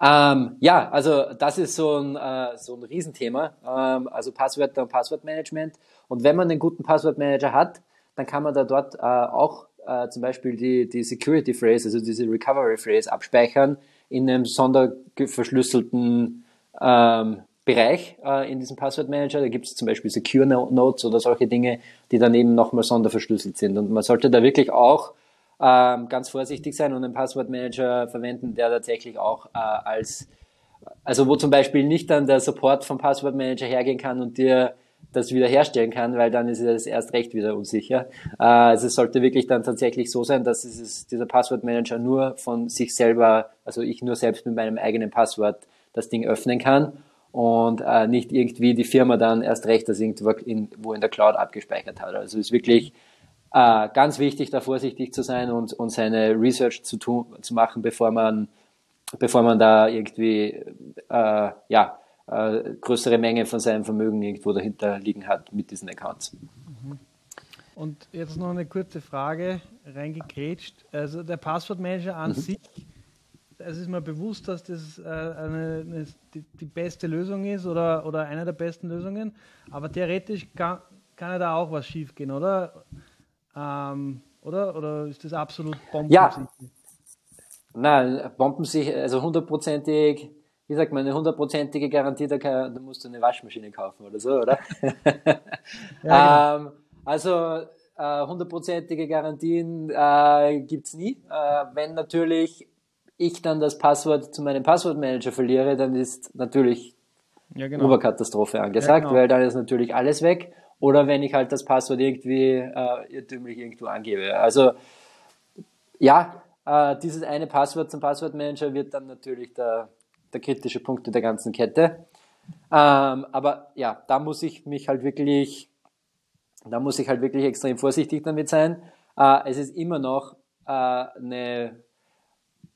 Ähm, ja, also das ist so ein, äh, so ein Riesenthema, ähm, also Passwörter und Passwortmanagement. Und wenn man einen guten Passwortmanager hat, dann kann man da dort äh, auch äh, zum Beispiel die, die Security Phrase, also diese Recovery Phrase abspeichern in einem sonderverschlüsselten ähm, Bereich äh, in diesem Passwortmanager. Da gibt es zum Beispiel Secure Notes oder solche Dinge, die dann eben nochmal sonderverschlüsselt sind. Und man sollte da wirklich auch ähm, ganz vorsichtig sein und einen Passwortmanager verwenden, der tatsächlich auch äh, als, also wo zum Beispiel nicht dann der Support vom Passwortmanager hergehen kann und dir das wiederherstellen kann, weil dann ist es erst recht wieder unsicher. Äh, also es sollte wirklich dann tatsächlich so sein, dass dieses, dieser Passwortmanager nur von sich selber, also ich nur selbst mit meinem eigenen Passwort das Ding öffnen kann und äh, nicht irgendwie die Firma dann erst recht das irgendwo in, wo in der Cloud abgespeichert hat. Also es ist wirklich äh, ganz wichtig, da vorsichtig zu sein und, und seine Research zu tun, zu machen, bevor man, bevor man da irgendwie äh, ja, äh, größere Menge von seinem Vermögen irgendwo dahinter liegen hat mit diesen Accounts. Mhm. Und jetzt noch eine kurze Frage reingekrätscht. Also der Passwortmanager an mhm. sich es ist mir bewusst, dass das äh, eine, eine, die, die, beste Lösung ist oder, oder eine der besten Lösungen, aber theoretisch kann, kann ja da auch was schiefgehen, oder? Ähm, oder? Oder ist das absolut bombensicher? Ja. Nein, bombensicher, also hundertprozentig, wie sagt man, eine hundertprozentige Garantie, da, kann, da, musst du eine Waschmaschine kaufen oder so, oder? ja, genau. ähm, also äh, hundertprozentige Garantien äh, gibt es nie. Äh, wenn natürlich ich dann das Passwort zu meinem Passwortmanager verliere, dann ist natürlich ja, genau. Oberkatastrophe angesagt, ja, genau. weil dann ist natürlich alles weg. Oder wenn ich halt das Passwort irgendwie äh, irrtümlich irgendwo angebe. Also ja, äh, dieses eine Passwort zum Passwortmanager wird dann natürlich der, der kritische Punkt in der ganzen Kette. Ähm, aber ja, da muss ich mich halt wirklich, da muss ich halt wirklich extrem vorsichtig damit sein. Äh, es ist immer noch äh, eine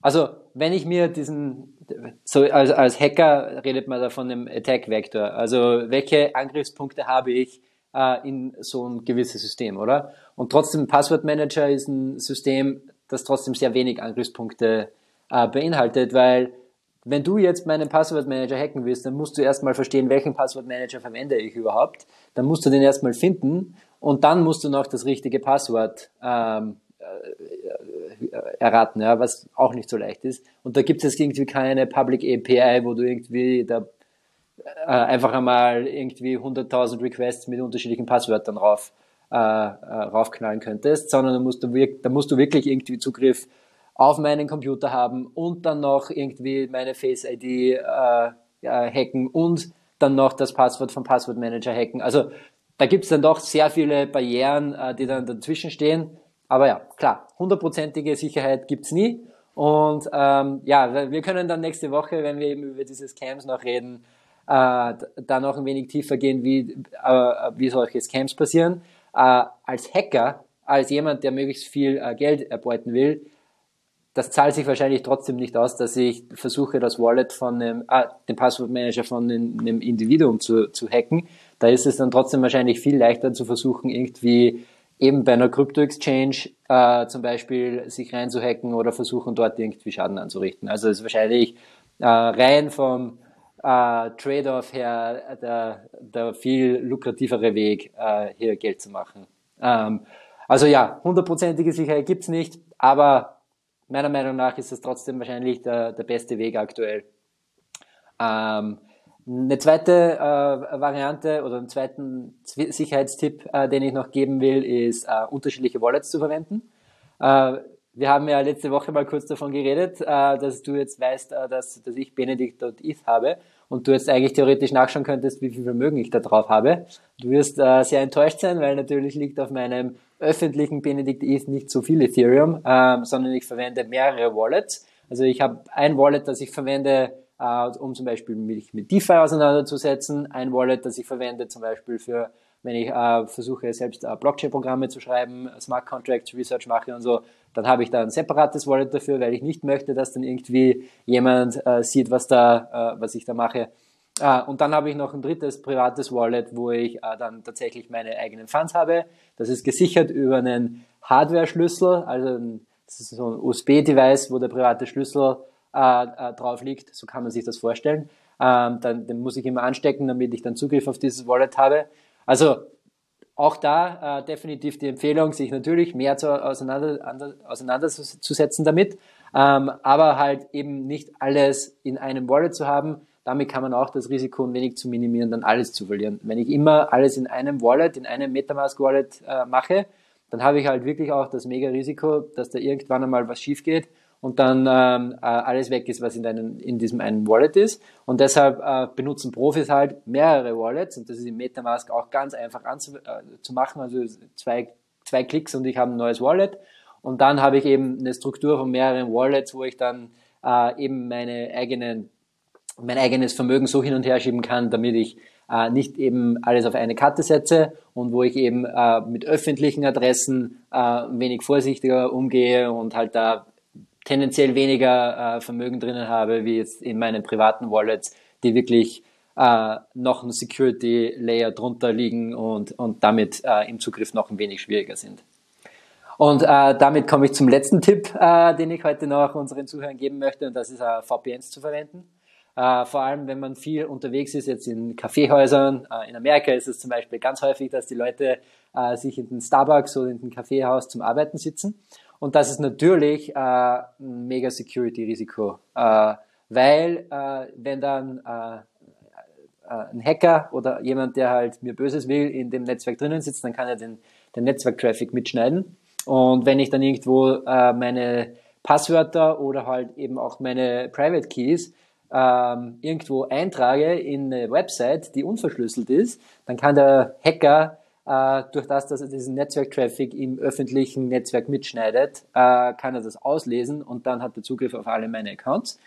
also, wenn ich mir diesen, so als, als Hacker redet man da von einem Attack Vector. Also, welche Angriffspunkte habe ich äh, in so ein gewisses System, oder? Und trotzdem, Passwortmanager ist ein System, das trotzdem sehr wenig Angriffspunkte äh, beinhaltet, weil wenn du jetzt meinen Passwortmanager hacken willst, dann musst du erstmal verstehen, welchen Passwortmanager verwende ich überhaupt. Dann musst du den erstmal finden und dann musst du noch das richtige Passwort ähm, erraten, ja, was auch nicht so leicht ist. Und da gibt es irgendwie keine Public API, wo du irgendwie da äh, einfach einmal irgendwie 100.000 Requests mit unterschiedlichen Passwörtern rauf, äh, äh, raufknallen könntest, sondern da musst, du da musst du wirklich irgendwie Zugriff auf meinen Computer haben und dann noch irgendwie meine Face ID äh, hacken und dann noch das Passwort vom Passwortmanager hacken. Also da gibt es dann doch sehr viele Barrieren, äh, die dann dazwischen stehen. Aber ja, klar, hundertprozentige Sicherheit gibt's nie. Und ähm, ja, wir können dann nächste Woche, wenn wir eben über diese Scams noch reden, äh, da noch ein wenig tiefer gehen, wie, äh, wie solche Scams passieren. Äh, als Hacker, als jemand, der möglichst viel äh, Geld erbeuten will, das zahlt sich wahrscheinlich trotzdem nicht aus, dass ich versuche, das Wallet von einem, ah, den Passwortmanager von einem Individuum zu, zu hacken. Da ist es dann trotzdem wahrscheinlich viel leichter zu versuchen, irgendwie eben bei einer Krypto-Exchange äh, zum Beispiel sich reinzuhacken oder versuchen, dort irgendwie Schaden anzurichten. Also es ist wahrscheinlich äh, rein vom äh, Trade-off her der, der viel lukrativere Weg, äh, hier Geld zu machen. Ähm, also ja, hundertprozentige Sicherheit gibt's nicht, aber meiner Meinung nach ist es trotzdem wahrscheinlich der, der beste Weg aktuell. Ähm, eine zweite äh, Variante oder einen zweiten Sicherheitstipp, äh, den ich noch geben will, ist äh, unterschiedliche Wallets zu verwenden. Äh, wir haben ja letzte Woche mal kurz davon geredet, äh, dass du jetzt weißt, äh, dass, dass ich Benedict.eth habe und du jetzt eigentlich theoretisch nachschauen könntest, wie viel Vermögen ich da drauf habe. Du wirst sehr enttäuscht sein, weil natürlich liegt auf meinem öffentlichen Benedict.eth nicht so viel Ethereum, ähm, sondern ich verwende mehrere Wallets. Also ich habe ein Wallet, das ich verwende, äh, um zum Beispiel mich mit DeFi auseinanderzusetzen. Ein Wallet, das ich verwende zum Beispiel für, wenn ich äh, versuche, selbst äh, Blockchain-Programme zu schreiben, Smart Contracts Research mache und so, dann habe ich da ein separates Wallet dafür, weil ich nicht möchte, dass dann irgendwie jemand äh, sieht, was da, äh, was ich da mache. Ah, und dann habe ich noch ein drittes privates Wallet, wo ich äh, dann tatsächlich meine eigenen Funds habe. Das ist gesichert über einen Hardware-Schlüssel, also ein, das ist so ein USB-Device, wo der private Schlüssel äh, äh, drauf liegt. So kann man sich das vorstellen. Ähm, dann, den muss ich immer anstecken, damit ich dann Zugriff auf dieses Wallet habe. Also auch da äh, definitiv die Empfehlung, sich natürlich mehr zu, auseinander, auseinanderzusetzen damit, ähm, aber halt eben nicht alles in einem Wallet zu haben. Damit kann man auch das Risiko ein wenig zu minimieren, dann alles zu verlieren. Wenn ich immer alles in einem Wallet, in einem Metamask Wallet äh, mache, dann habe ich halt wirklich auch das mega Risiko, dass da irgendwann einmal was schief geht und dann ähm, äh, alles weg ist, was in, deinem, in diesem einen Wallet ist. Und deshalb äh, benutzen Profis halt mehrere Wallets und das ist im Metamask auch ganz einfach anzu, äh. Also zwei, zwei Klicks und ich habe ein neues Wallet. Und dann habe ich eben eine Struktur von mehreren Wallets, wo ich dann äh, eben meine eigenen, mein eigenes Vermögen so hin und her schieben kann, damit ich äh, nicht eben alles auf eine Karte setze und wo ich eben äh, mit öffentlichen Adressen äh, wenig vorsichtiger umgehe und halt da tendenziell weniger äh, Vermögen drinnen habe, wie jetzt in meinen privaten Wallets, die wirklich äh, noch ein Security Layer drunter liegen und, und damit äh, im Zugriff noch ein wenig schwieriger sind. Und äh, damit komme ich zum letzten Tipp, äh, den ich heute noch unseren Zuhörern geben möchte, und das ist äh, VPNs zu verwenden. Äh, vor allem, wenn man viel unterwegs ist, jetzt in Kaffeehäusern. Äh, in Amerika ist es zum Beispiel ganz häufig, dass die Leute äh, sich in den Starbucks oder in den Kaffeehaus zum Arbeiten sitzen. Und das ist natürlich äh, ein mega Security-Risiko, äh, weil äh, wenn dann äh, äh, ein Hacker oder jemand, der halt mir Böses will, in dem Netzwerk drinnen sitzt, dann kann er den, den Netzwerk-Traffic mitschneiden. Und wenn ich dann irgendwo äh, meine Passwörter oder halt eben auch meine Private Keys ähm, irgendwo eintrage in eine Website, die unverschlüsselt ist, dann kann der Hacker äh, durch das, dass er diesen Netzwerktraffic im öffentlichen Netzwerk mitschneidet, äh, kann er das auslesen und dann hat er Zugriff auf alle meine Accounts.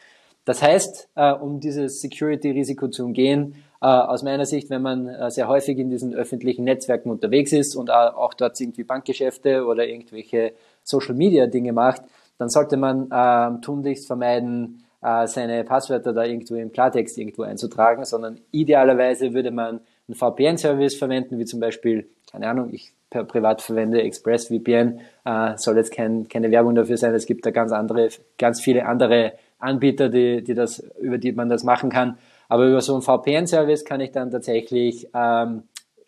Das heißt, äh, um dieses Security-Risiko zu umgehen, äh, aus meiner Sicht, wenn man äh, sehr häufig in diesen öffentlichen Netzwerken unterwegs ist und auch dort irgendwie Bankgeschäfte oder irgendwelche Social-Media-Dinge macht, dann sollte man äh, tunlichst vermeiden, seine Passwörter da irgendwo im Klartext irgendwo einzutragen, sondern idealerweise würde man einen VPN-Service verwenden, wie zum Beispiel, keine Ahnung, ich privat verwende ExpressVPN, äh, soll jetzt kein, keine Werbung dafür sein, es gibt da ganz andere, ganz viele andere Anbieter, die, die das, über die man das machen kann. Aber über so einen VPN-Service kann ich dann tatsächlich ähm,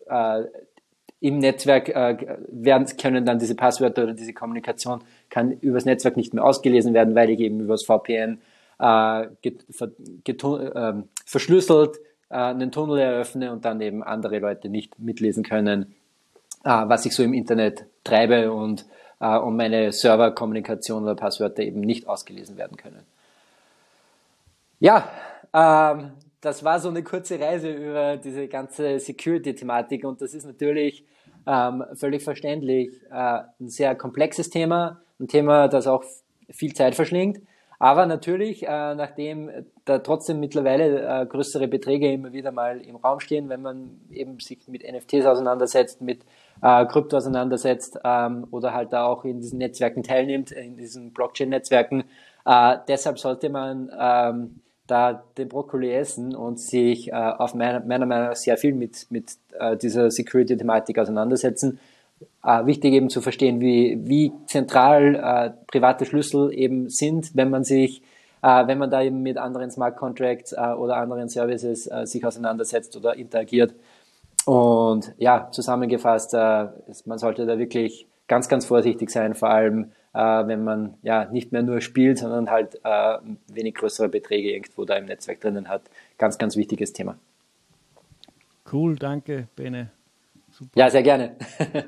äh, im Netzwerk äh, werden, können dann diese Passwörter oder diese Kommunikation kann übers Netzwerk nicht mehr ausgelesen werden, weil ich eben übers VPN äh, get, ver, get, äh, verschlüsselt äh, einen Tunnel eröffne und dann eben andere Leute nicht mitlesen können, äh, was ich so im Internet treibe und äh, und meine Serverkommunikation oder Passwörter eben nicht ausgelesen werden können. Ja, ähm, das war so eine kurze Reise über diese ganze Security-Thematik und das ist natürlich ähm, völlig verständlich äh, ein sehr komplexes Thema, ein Thema, das auch viel Zeit verschlingt. Aber natürlich, äh, nachdem da trotzdem mittlerweile äh, größere Beträge immer wieder mal im Raum stehen, wenn man eben sich mit NFTs auseinandersetzt, mit äh, Krypto auseinandersetzt ähm, oder halt da auch in diesen Netzwerken teilnimmt, in diesen Blockchain-Netzwerken, äh, deshalb sollte man ähm, da den Brokkoli essen und sich äh, auf meiner, meiner Meinung nach sehr viel mit, mit äh, dieser Security-Thematik auseinandersetzen. Äh, wichtig eben zu verstehen, wie, wie zentral äh, private Schlüssel eben sind, wenn man sich, äh, wenn man da eben mit anderen Smart Contracts äh, oder anderen Services äh, sich auseinandersetzt oder interagiert. Und ja, zusammengefasst, äh, man sollte da wirklich ganz, ganz vorsichtig sein, vor allem wenn man ja nicht mehr nur spielt, sondern halt wenig größere Beträge irgendwo da im Netzwerk drinnen hat. Ganz, ganz wichtiges Thema. Cool, danke, Bene. Super. Ja, sehr gerne.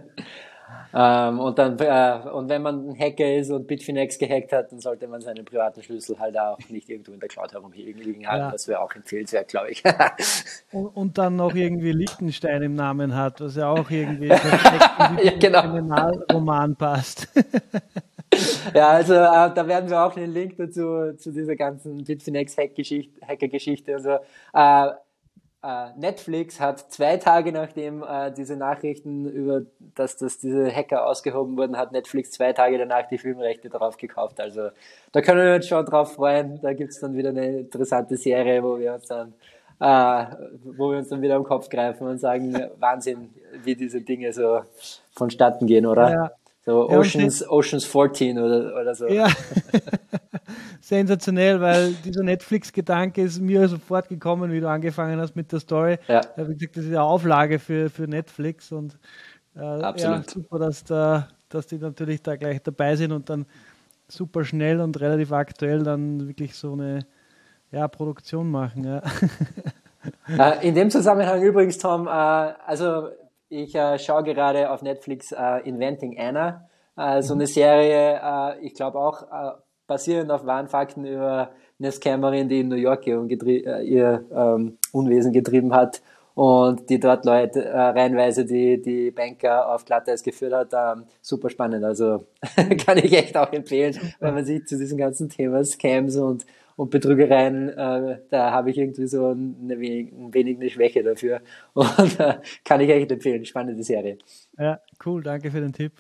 Ähm, und dann, äh, und wenn man ein Hacker ist und Bitfinex gehackt hat, dann sollte man seinen privaten Schlüssel halt auch nicht irgendwo in der Cloud herumliegen haben. Ja. Das wäre auch empfehlenswert, glaube ich. und, und, dann noch irgendwie Liechtenstein im Namen hat, was ja auch irgendwie ja, genau. Kriminalroman passt. ja, also äh, da werden wir auch einen Link dazu zu dieser ganzen Bitfinex Hacker-Geschichte. Also äh, Netflix hat zwei Tage nachdem uh, diese Nachrichten über, dass, dass diese Hacker ausgehoben wurden, hat Netflix zwei Tage danach die Filmrechte darauf gekauft. Also da können wir uns schon drauf freuen. Da gibt's dann wieder eine interessante Serie, wo wir uns dann, uh, wo wir uns dann wieder am Kopf greifen und sagen, Wahnsinn, wie diese Dinge so vonstatten gehen, oder? Ja. So Oceans, ja, Oceans 14 oder, oder so. Ja. sensationell, weil dieser Netflix-Gedanke ist mir sofort gekommen, wie du angefangen hast mit der Story. Ja. Wie gesagt, das ist eine Auflage für, für Netflix und äh, Absolut. Ja, super, dass, da, dass die natürlich da gleich dabei sind und dann super schnell und relativ aktuell dann wirklich so eine ja, Produktion machen. Ja. Äh, in dem Zusammenhang übrigens, Tom, äh, also ich äh, schaue gerade auf Netflix Inventing Anna, so eine Serie, ich glaube auch basierend auf wahren Fakten über eine Scammerin, die in New York ihr, äh, ihr ähm, Unwesen getrieben hat und die dort Leute äh, reihenweise die, die Banker auf Glatteis geführt hat. Ähm, super spannend. Also kann ich echt auch empfehlen, wenn man sich zu diesem ganzen Thema Scams und, und Betrügereien, äh, da habe ich irgendwie so eine wenig, ein wenig eine Schwäche dafür. Und äh, kann ich echt empfehlen. Spannende Serie. Ja, cool. Danke für den Tipp.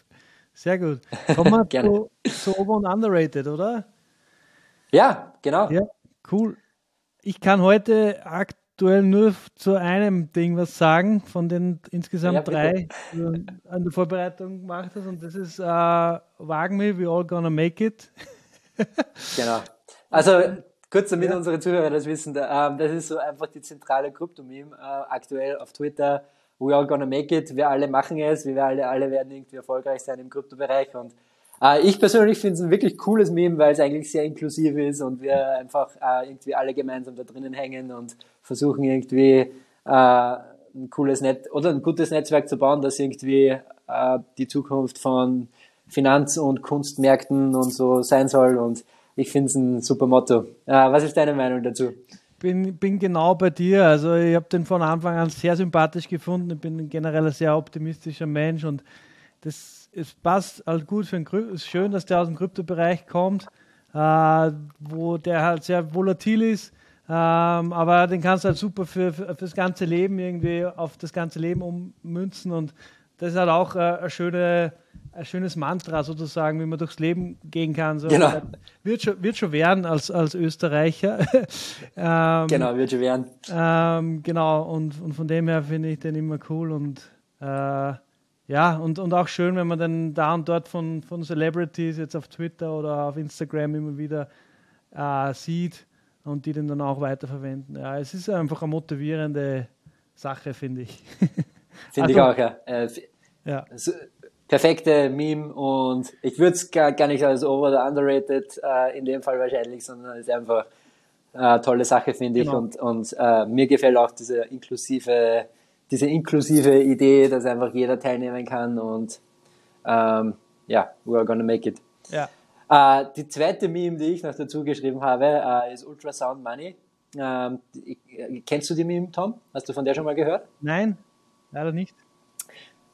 Sehr gut. Kommen wir zu, zu Over- und Underrated, oder? Ja, genau. Ja, cool. Ich kann heute aktuell nur zu einem Ding was sagen, von den insgesamt ja, drei, die du an der Vorbereitung gemacht hast. Und das ist äh, Wagen Me, We All Gonna Make It. genau. Also kurz damit ja. unsere Zuhörer das wissen, ähm, das ist so einfach die zentrale Kryptomeme äh, aktuell auf Twitter. We are gonna make it, wir alle machen es, wir alle, alle werden irgendwie erfolgreich sein im Kryptobereich. Und äh, ich persönlich finde es ein wirklich cooles Meme, weil es eigentlich sehr inklusiv ist und wir einfach äh, irgendwie alle gemeinsam da drinnen hängen und versuchen irgendwie ein cooles Netz oder ein gutes Netzwerk zu bauen, das irgendwie die Zukunft von Finanz- und Kunstmärkten und so sein soll. Und ich finde es ein super Motto. Äh, was ist deine Meinung dazu? bin, bin genau bei dir. Also ich habe den von Anfang an sehr sympathisch gefunden. Ich bin generell ein sehr optimistischer Mensch und das es passt halt gut für ein Krypto. Ist schön, dass der aus dem Kryptobereich kommt, äh, wo der halt sehr volatil ist. Ähm, aber den kannst du halt super für, für, für, das ganze Leben irgendwie auf das ganze Leben ummünzen und das ist halt auch äh, eine schöne ein schönes Mantra sozusagen, wie man durchs Leben gehen kann. So, genau. Wird schon, wird schon werden als, als Österreicher. ähm, genau, wird schon werden. Ähm, genau, und, und von dem her finde ich den immer cool und äh, ja, und, und auch schön, wenn man dann da und dort von, von Celebrities jetzt auf Twitter oder auf Instagram immer wieder äh, sieht und die den dann auch weiterverwenden. Ja, es ist einfach eine motivierende Sache, finde ich. Finde also, ich auch, ja. Äh, ja perfekte Meme und ich würde es gar, gar nicht als over oder underrated äh, in dem Fall wahrscheinlich, sondern es ist einfach eine tolle Sache, finde genau. ich. Und, und äh, mir gefällt auch diese inklusive, diese inklusive Idee, dass einfach jeder teilnehmen kann und ähm, ja, we are gonna make it. Ja. Äh, die zweite Meme, die ich noch dazu geschrieben habe, äh, ist Ultrasound Money. Ähm, äh, kennst du die Meme, Tom? Hast du von der schon mal gehört? Nein, leider nicht.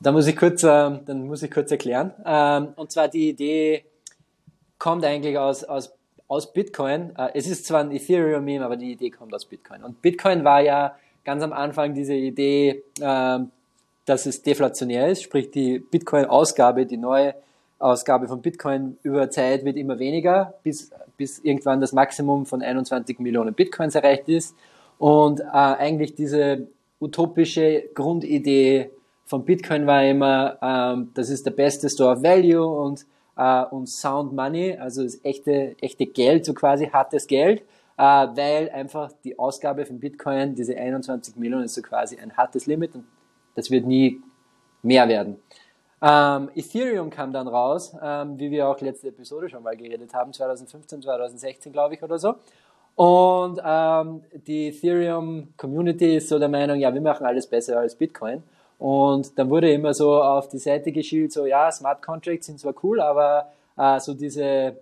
Da muss ich kurz, ähm, dann muss ich kurz erklären. Ähm, und zwar die Idee kommt eigentlich aus, aus, aus Bitcoin. Äh, es ist zwar ein Ethereum-Meme, aber die Idee kommt aus Bitcoin. Und Bitcoin war ja ganz am Anfang diese Idee, ähm, dass es deflationär ist, sprich die Bitcoin-Ausgabe, die neue Ausgabe von Bitcoin über Zeit wird immer weniger, bis, bis irgendwann das Maximum von 21 Millionen Bitcoins erreicht ist. Und äh, eigentlich diese utopische Grundidee von Bitcoin war immer, ähm, das ist der beste Store of Value und, äh, und Sound Money, also das echte, echte Geld, so quasi hartes Geld, äh, weil einfach die Ausgabe von Bitcoin, diese 21 Millionen, ist so quasi ein hartes Limit und das wird nie mehr werden. Ähm, Ethereum kam dann raus, ähm, wie wir auch letzte Episode schon mal geredet haben, 2015, 2016 glaube ich oder so. Und ähm, die Ethereum Community ist so der Meinung, ja, wir machen alles besser als Bitcoin. Und dann wurde immer so auf die Seite geschielt, so ja, Smart Contracts sind zwar cool, aber äh, so diese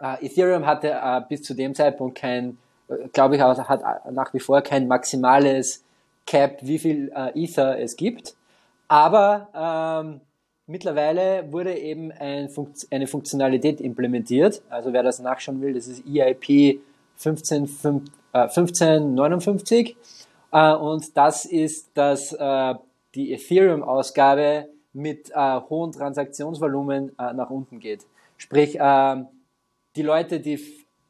äh, Ethereum hatte äh, bis zu dem Zeitpunkt kein, äh, glaube ich, hat nach wie vor kein maximales Cap, wie viel äh, Ether es gibt. Aber ähm, mittlerweile wurde eben ein Funkt eine Funktionalität implementiert. Also wer das nachschauen will, das ist EIP 15, 5, äh, 1559. Äh, und das ist, dass äh, die Ethereum-Ausgabe mit äh, hohen Transaktionsvolumen äh, nach unten geht. Sprich, äh, die Leute, die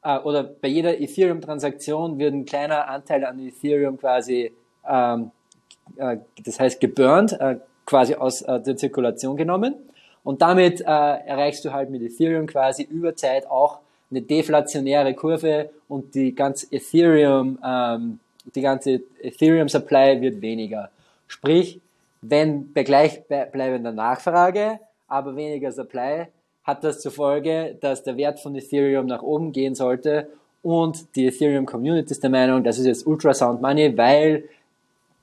äh, oder bei jeder Ethereum-Transaktion wird ein kleiner Anteil an Ethereum quasi, ähm, äh, das heißt geburnt, äh, quasi aus der Zirkulation genommen. Und damit erreichst du halt mit Ethereum quasi über Zeit auch eine deflationäre Kurve und die ganze Ethereum, ähm, die ganze Ethereum Supply wird weniger. Sprich, wenn bei gleichbleibender Nachfrage, aber weniger Supply, hat das zur Folge, dass der Wert von Ethereum nach oben gehen sollte und die Ethereum Community ist der Meinung, das ist jetzt Ultrasound Money, weil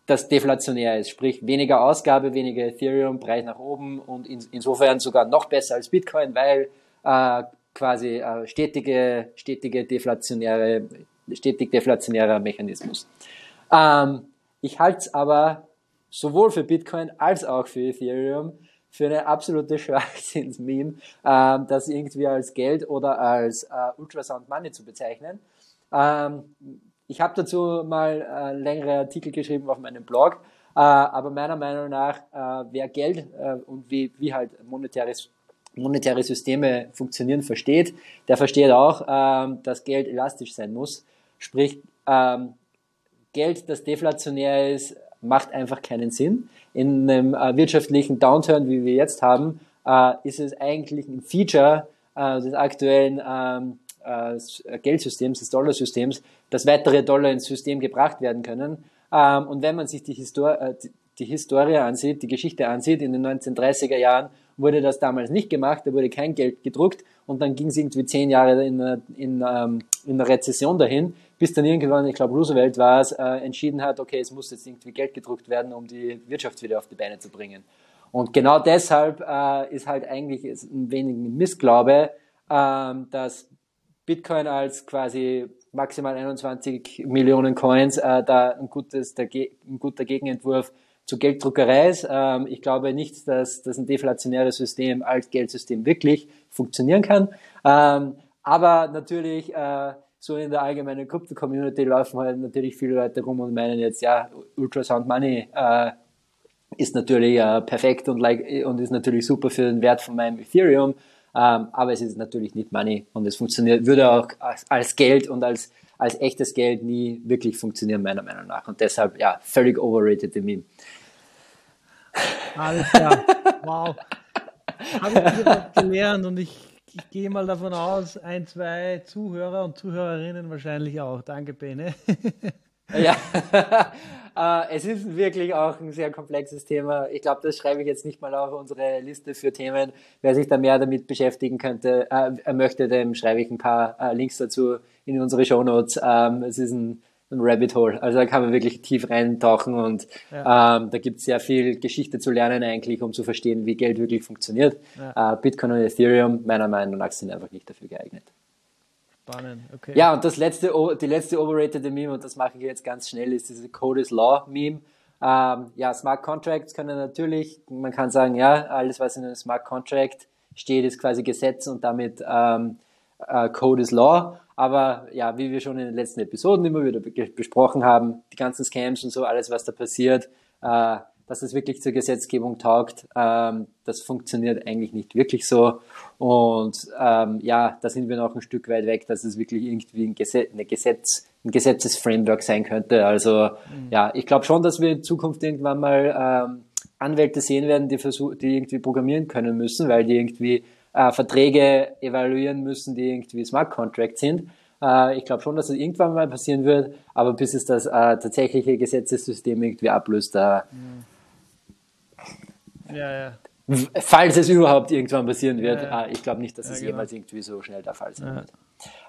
das deflationär ist, sprich weniger Ausgabe, weniger Ethereum, Preis nach oben und in, insofern sogar noch besser als Bitcoin, weil äh, quasi äh, stetige, stetige deflationäre, stetig deflationärer Mechanismus. Ähm, ich halte es aber sowohl für Bitcoin als auch für Ethereum für eine absolute Schwachsinns-Meme, ähm, das irgendwie als Geld oder als äh, Ultrasound Money zu bezeichnen. Ähm, ich habe dazu mal äh, längere Artikel geschrieben auf meinem Blog, äh, aber meiner Meinung nach, äh, wer Geld äh, und wie, wie halt monetäres, monetäre Systeme funktionieren versteht, der versteht auch, ähm, dass Geld elastisch sein muss. Sprich, ähm, Geld, das deflationär ist, macht einfach keinen Sinn. In einem äh, wirtschaftlichen Downturn, wie wir jetzt haben, äh, ist es eigentlich ein Feature äh, des aktuellen ähm, äh, Geldsystems, des Dollarsystems, dass weitere Dollar ins System gebracht werden können. Ähm, und wenn man sich die, Histor äh, die Historie ansieht, die Geschichte ansieht, in den 1930er Jahren wurde das damals nicht gemacht, da wurde kein Geld gedruckt und dann ging es irgendwie zehn Jahre in, in, ähm, in einer Rezession dahin, bis dann irgendwann, ich glaube Roosevelt war es, äh, entschieden hat, okay, es muss jetzt irgendwie Geld gedruckt werden, um die Wirtschaft wieder auf die Beine zu bringen. Und genau deshalb äh, ist halt eigentlich ein wenig ein Missglaube, ähm, dass Bitcoin als quasi maximal 21 Millionen Coins äh, da ein, gutes, ein guter Gegenentwurf zu Gelddruckerei ist. Ähm, ich glaube nicht, dass, dass ein deflationäres System als Geldsystem wirklich funktionieren kann. Ähm, aber natürlich, äh, so in der allgemeinen Krypto-Community laufen halt natürlich viele Leute rum und meinen jetzt, ja, Ultrasound Money äh, ist natürlich äh, perfekt und, like, und ist natürlich super für den Wert von meinem Ethereum. Ähm, aber es ist natürlich nicht Money und es funktioniert, würde auch als, als Geld und als, als echtes Geld nie wirklich funktionieren, meiner Meinung nach. Und deshalb, ja, völlig overrated im Meme. Alles klar. Wow. Habe ich gelernt und ich, ich gehe mal davon aus, ein, zwei Zuhörer und Zuhörerinnen wahrscheinlich auch. Danke, Bene. ja, äh, es ist wirklich auch ein sehr komplexes Thema. Ich glaube, das schreibe ich jetzt nicht mal auf unsere Liste für Themen. Wer sich da mehr damit beschäftigen könnte, äh, möchte, dem schreibe ich ein paar äh, Links dazu in unsere Show Notes. Ähm, es ist ein ein Rabbit Hole. Also da kann man wirklich tief reintauchen und ja. ähm, da gibt es sehr viel Geschichte zu lernen eigentlich, um zu verstehen, wie Geld wirklich funktioniert. Ja. Äh, Bitcoin und Ethereum meiner Meinung nach sind einfach nicht dafür geeignet. Spannend, okay. Ja, und das letzte, die letzte overrated Meme, und das mache ich jetzt ganz schnell, ist diese Code is Law Meme. Ähm, ja, Smart Contracts können natürlich, man kann sagen, ja, alles, was in einem Smart Contract steht, ist quasi Gesetz und damit ähm, äh, Code is Law. Aber ja, wie wir schon in den letzten Episoden immer wieder besprochen haben, die ganzen Scams und so, alles, was da passiert, äh, dass es wirklich zur Gesetzgebung taugt, ähm, das funktioniert eigentlich nicht wirklich so. Und ähm, ja, da sind wir noch ein Stück weit weg, dass es wirklich irgendwie ein, Gesetz, eine Gesetz, ein Gesetzesframework sein könnte. Also mhm. ja, ich glaube schon, dass wir in Zukunft irgendwann mal ähm, Anwälte sehen werden, die, versuch, die irgendwie programmieren können müssen, weil die irgendwie äh, Verträge evaluieren müssen, die irgendwie Smart Contract sind. Äh, ich glaube schon, dass es das irgendwann mal passieren wird, aber bis es das äh, tatsächliche Gesetzessystem irgendwie ablöst, da. Ja, ja. Falls es überhaupt irgendwann passieren wird, ja, ja. Äh, ich glaube nicht, dass es genau. jemals irgendwie so schnell der Fall sein wird.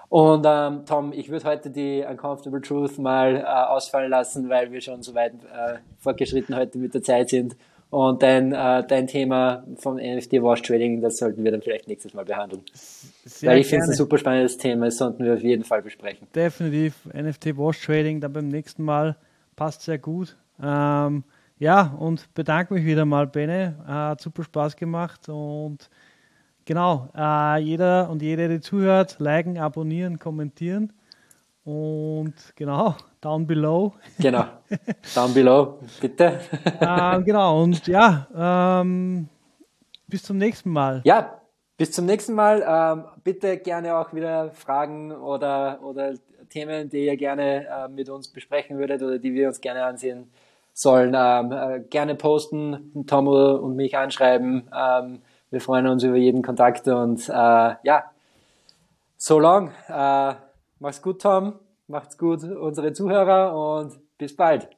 Und ähm, Tom, ich würde heute die Uncomfortable Truth mal äh, ausfallen lassen, weil wir schon so weit äh, fortgeschritten heute mit der Zeit sind. Und dein, äh, dein Thema vom NFT Wash Trading, das sollten wir dann vielleicht nächstes Mal behandeln. Sehr Weil ich finde es ein super spannendes Thema, das sollten wir auf jeden Fall besprechen. Definitiv. NFT Wash Trading dann beim nächsten Mal passt sehr gut. Ähm, ja, und bedanke mich wieder mal, Bene. Hat super Spaß gemacht und genau, äh, jeder und jede, die zuhört, liken, abonnieren, kommentieren. Und genau, down below. Genau, down below, bitte. ähm, genau, und ja, ähm, bis zum nächsten Mal. Ja, bis zum nächsten Mal. Ähm, bitte gerne auch wieder Fragen oder, oder Themen, die ihr gerne äh, mit uns besprechen würdet oder die wir uns gerne ansehen sollen. Ähm, äh, gerne posten, Tom und mich anschreiben. Ähm, wir freuen uns über jeden Kontakt und äh, ja, so long. Mach's gut, Tom. Macht's gut, unsere Zuhörer und bis bald.